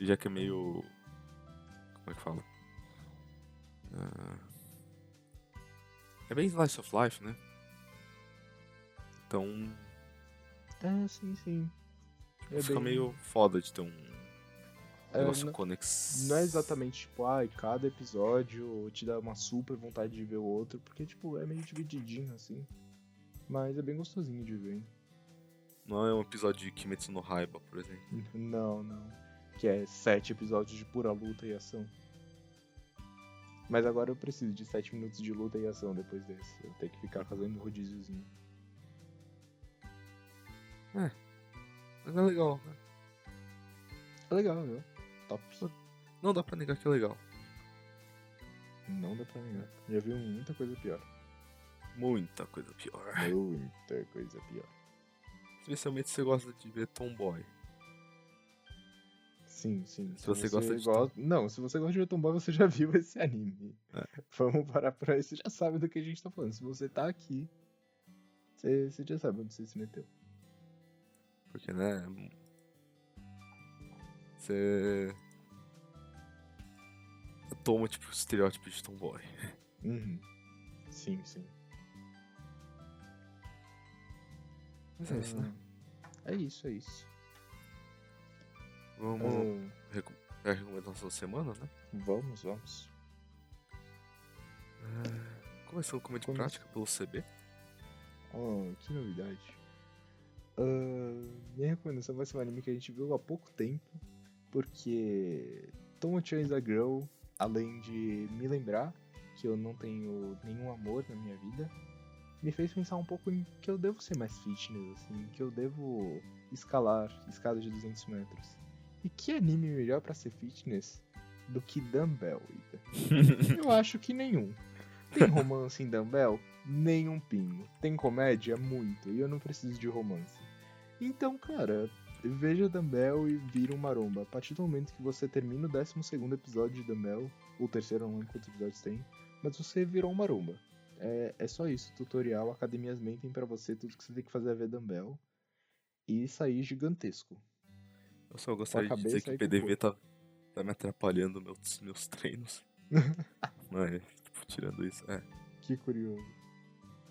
E já que é meio. Como é que fala? Ah, É bem Slice of Life, né? Então É, sim, sim. É fica bem- meio foda de ter um É, negócio não- é exatamente tipo, ai, cada episódio te dá uma super vontade de ver o outro, porque, tipo, é meio divididinho assim. Mas é bem gostosinho de ver. Não é um episódio de Kimetsu no Haiba, por exemplo. [LAUGHS] Não, não. Que é sete episódios de pura luta e ação. Mas agora eu preciso de sete minutos de luta e ação depois desse. Eu tenho que ficar fazendo rodíziozinho. Mas é legal, né? É legal, viu? Top. Não dá pra negar que é legal. Não dá pra negar. Já viu muita coisa pior. Muita coisa pior. Muita coisa pior. Especialmente se você gosta de ver Tomboy. Sim, sim. Se você gosta de gosta... Não, se você gosta de Tomboy, você já viu [LAUGHS] esse anime. É. Vamos parar por aí, você já sabe do que a gente tá falando. Se você tá aqui, você, você já sabe onde você se meteu. Porque, né? Você. Toma, tipo, o estereótipo de Tomboy. Uhum. Sim, sim. Mas é isso, né? Ah, É isso, é isso. Vamos. Ah. É a recomendação da semana, né? vamos, vamos. Começando com uma de Come- prática pelo CB. Oh, que novidade. Ah, minha recomendação vai ser um anime que a gente viu há pouco tempo, porque a Girl, além de me lembrar que eu não tenho nenhum amor na minha vida, me fez pensar um pouco em que eu devo ser mais fitness, assim, que eu devo escalar escada de 200 metros. E que anime melhor pra ser fitness do que Dumbbell, Ida? [LAUGHS] Eu acho que nenhum. Tem romance em Dumbbell? Nenhum pingo. Tem comédia? Muito. E eu não preciso de romance. Então, cara, veja Dumbbell e vira um maromba. A partir do momento que você termina o 12 episódio de Dumbbell, ou o terceiro, não lembro quantos episódios tem, mas você virou um maromba. É, é só isso. Tutorial, academias mentem pra você tudo que você tem que fazer é ver Dumbbell. E sair gigantesco. Eu só gostaria de dizer que o PDV tá, tá me atrapalhando meus, meus treinos. [LAUGHS] Mas, tipo, tirando isso, é. Que curioso.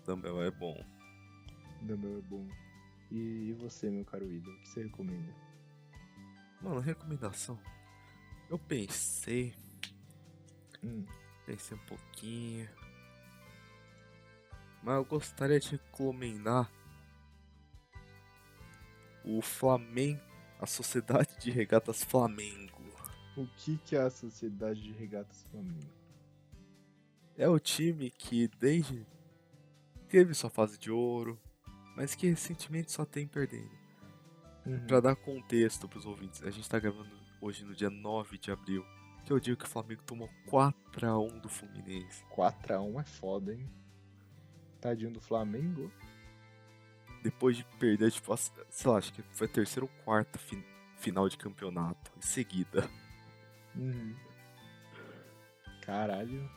Dumbbell é bom. Dumbbell é bom. E, e você, meu caro Ida, o que você recomenda? Mano, recomendação. Eu pensei, Hum, pensei um pouquinho. Mas eu gostaria de recomendar o Flamengo, a Sociedade de Regatas Flamengo. o que, que é a Sociedade de Regatas Flamengo? É o time que desde teve sua fase de ouro, mas que recentemente só tem perdendo. Uhum. Pra dar contexto pros ouvintes, a gente tá gravando hoje no dia 9 de abril, que é o dia que o Flamengo tomou 4x1 do Fluminense. 4x1 é foda, hein? Tadinho do Flamengo. Depois de perder, tipo, a- sei lá, acho que foi a terceira ou quarta fi- final de campeonato em seguida. Uhum. Caralho.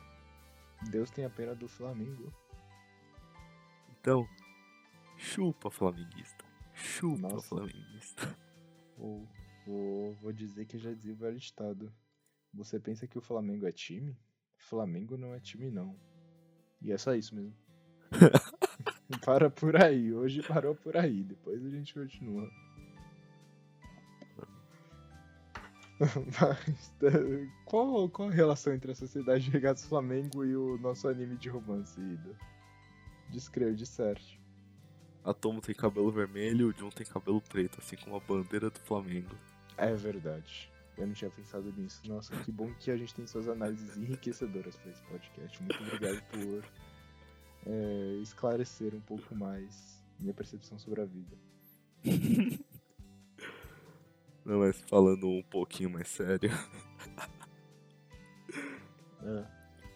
Deus tem a pena do Flamengo. Então, chupa flamenguista. Chupa Nossa. flamenguista. Vou, vou, vou dizer que já dizia o velho ditado. Você pensa que o Flamengo é time? Flamengo não é time, não. E é só isso mesmo. [LAUGHS] Para por aí. Hoje parou por aí. Depois a gente continua. Mas, [LAUGHS] qual, qual a relação entre a Sociedade de Regatas Flamengo e o nosso anime de romance, Ida? Descreve, disserte. A Tomo tem cabelo vermelho, o John tem cabelo preto, assim como a bandeira do Flamengo. É verdade. Eu não tinha pensado nisso. Nossa, que bom que a gente tem suas análises enriquecedoras para esse podcast. Muito obrigado por é, esclarecer um pouco mais minha percepção sobre a vida. [LAUGHS] Não, mas falando um pouquinho mais sério. [LAUGHS] É.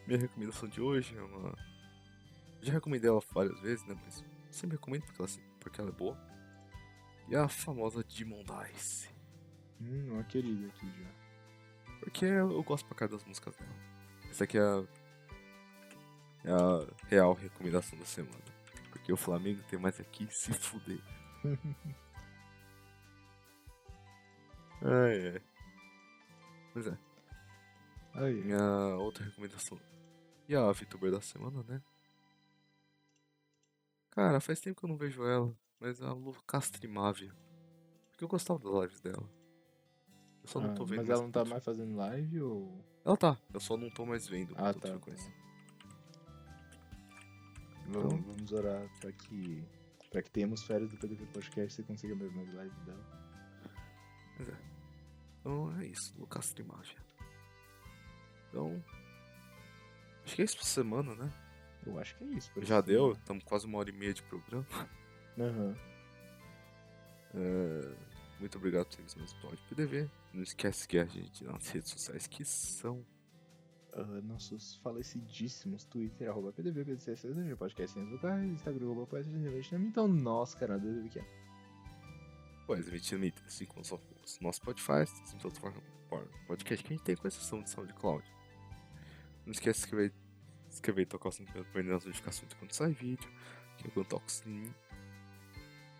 Minha recomendação de hoje é uma. Já recomendei ela várias vezes, né? Mas sempre recomendo porque ela, porque ela é boa. E a famosa Demon Dice. Hum, uma querida aqui já. Porque eu gosto pra cara das músicas dela. Essa aqui é a. É a real recomendação da semana. Porque o Flamengo tem mais aqui se fuder. [LAUGHS] Ai, ai. Pois é. Aí. Minha outra recomendação. E a VTuber da semana, né? Cara, faz tempo que eu não vejo ela, mas a Lu Castrimávia. Porque eu gostava das lives dela. Eu só não Ah, tô vendo mas ela não tá mais fazendo live ou. Ela tá, eu só não tô mais vendo Ah, tá. frequência. Vamos, Então- vamos orar pra que. Pra que tenhamos férias do PDP Podcast e você consiga ver mais live dela. Então é isso, Lu Castrimávia. Então. Acho que é isso pra semana, né? Eu acho que é isso. Já deu, estamos quase uma hora e meia de programa. Aham. É, muito obrigado por terem mais episódio PDV. Não esquece seguir a gente nas redes sociais que são Ah, nossos falecidíssimos Twitter, arroba PDV, PDC, podcast sem locais, Instagram, arroba podcast, então nosso canal do PDV que é. Pois, emitindo assim como só os nossos Spotify, assim, formas- podcast que a gente tem com exceção de SoundCloud. Não esquece de inscrever, inscrever e tocar o sininho para perder as notificações quando sai vídeo. Que quando toca o sininho.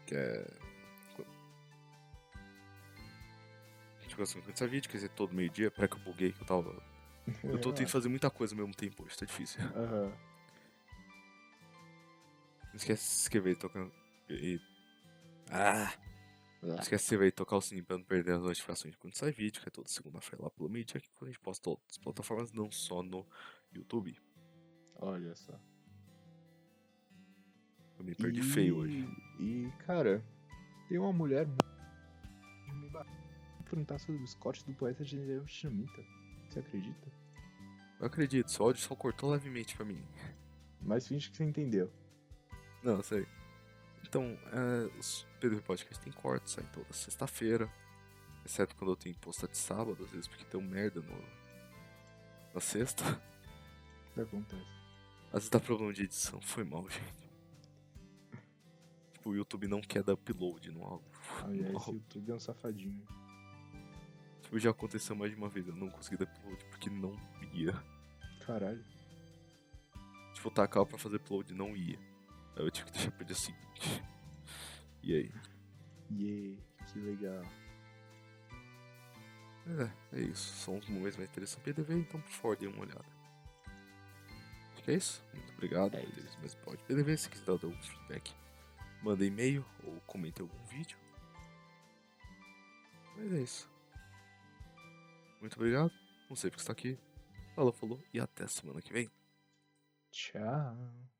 Que é. Notificação quando sai vídeo, quer dizer, todo meio-dia, para que eu buguei que eu tava. Eu tô tentando fazer muita coisa ao mesmo tempo hoje, tá difícil. [LAUGHS] Aham. Não esquece de se inscrever e tocar. E... Ah! Não Lá. esquece de se inscrever e tocar o sininho pra não perder as notificações de quando sai vídeo, que é toda segunda-feira lá pelo meio-dia, que quando a gente posta todas as plataformas, não só no YouTube. Olha só. Eu me perdi feio hoje. E, cara, tem uma mulher mu- me perguntar sobre os cortes do poeta general Shamita. Você acredita? Eu acredito, seu áudio só cortou levemente pra mim. Mas finge que você entendeu. Não, sei. Então, é, os PDV Podcast tem cortes, sai toda sexta-feira. Exceto quando eu tenho que postar de sábado, às vezes porque deu merda no... na sexta. O que acontece? Às vezes dá problema de edição, foi mal, gente. Tipo, o YouTube não quer dar upload no áudio. Aliás, áudio. YouTube é um safadinho. Tipo, já aconteceu mais de uma vez, eu não consegui dar upload porque não ia. Caralho. Tipo, eu tacava pra fazer upload e não ia. Aí eu tive que deixar pro dia seguinte. E aí? Yeah, que legal. É, é isso. São os momentos mais interessantes PDV, então por favor, dê uma olhada. É isso. Muito obrigado É por ter isso. esse mais pode PDV. Se quiser dar algum feedback, manda e-mail ou comente algum vídeo. Mas é isso. Muito obrigado. Não sei porque está aqui. Falou, falou e até semana que vem. Tchau.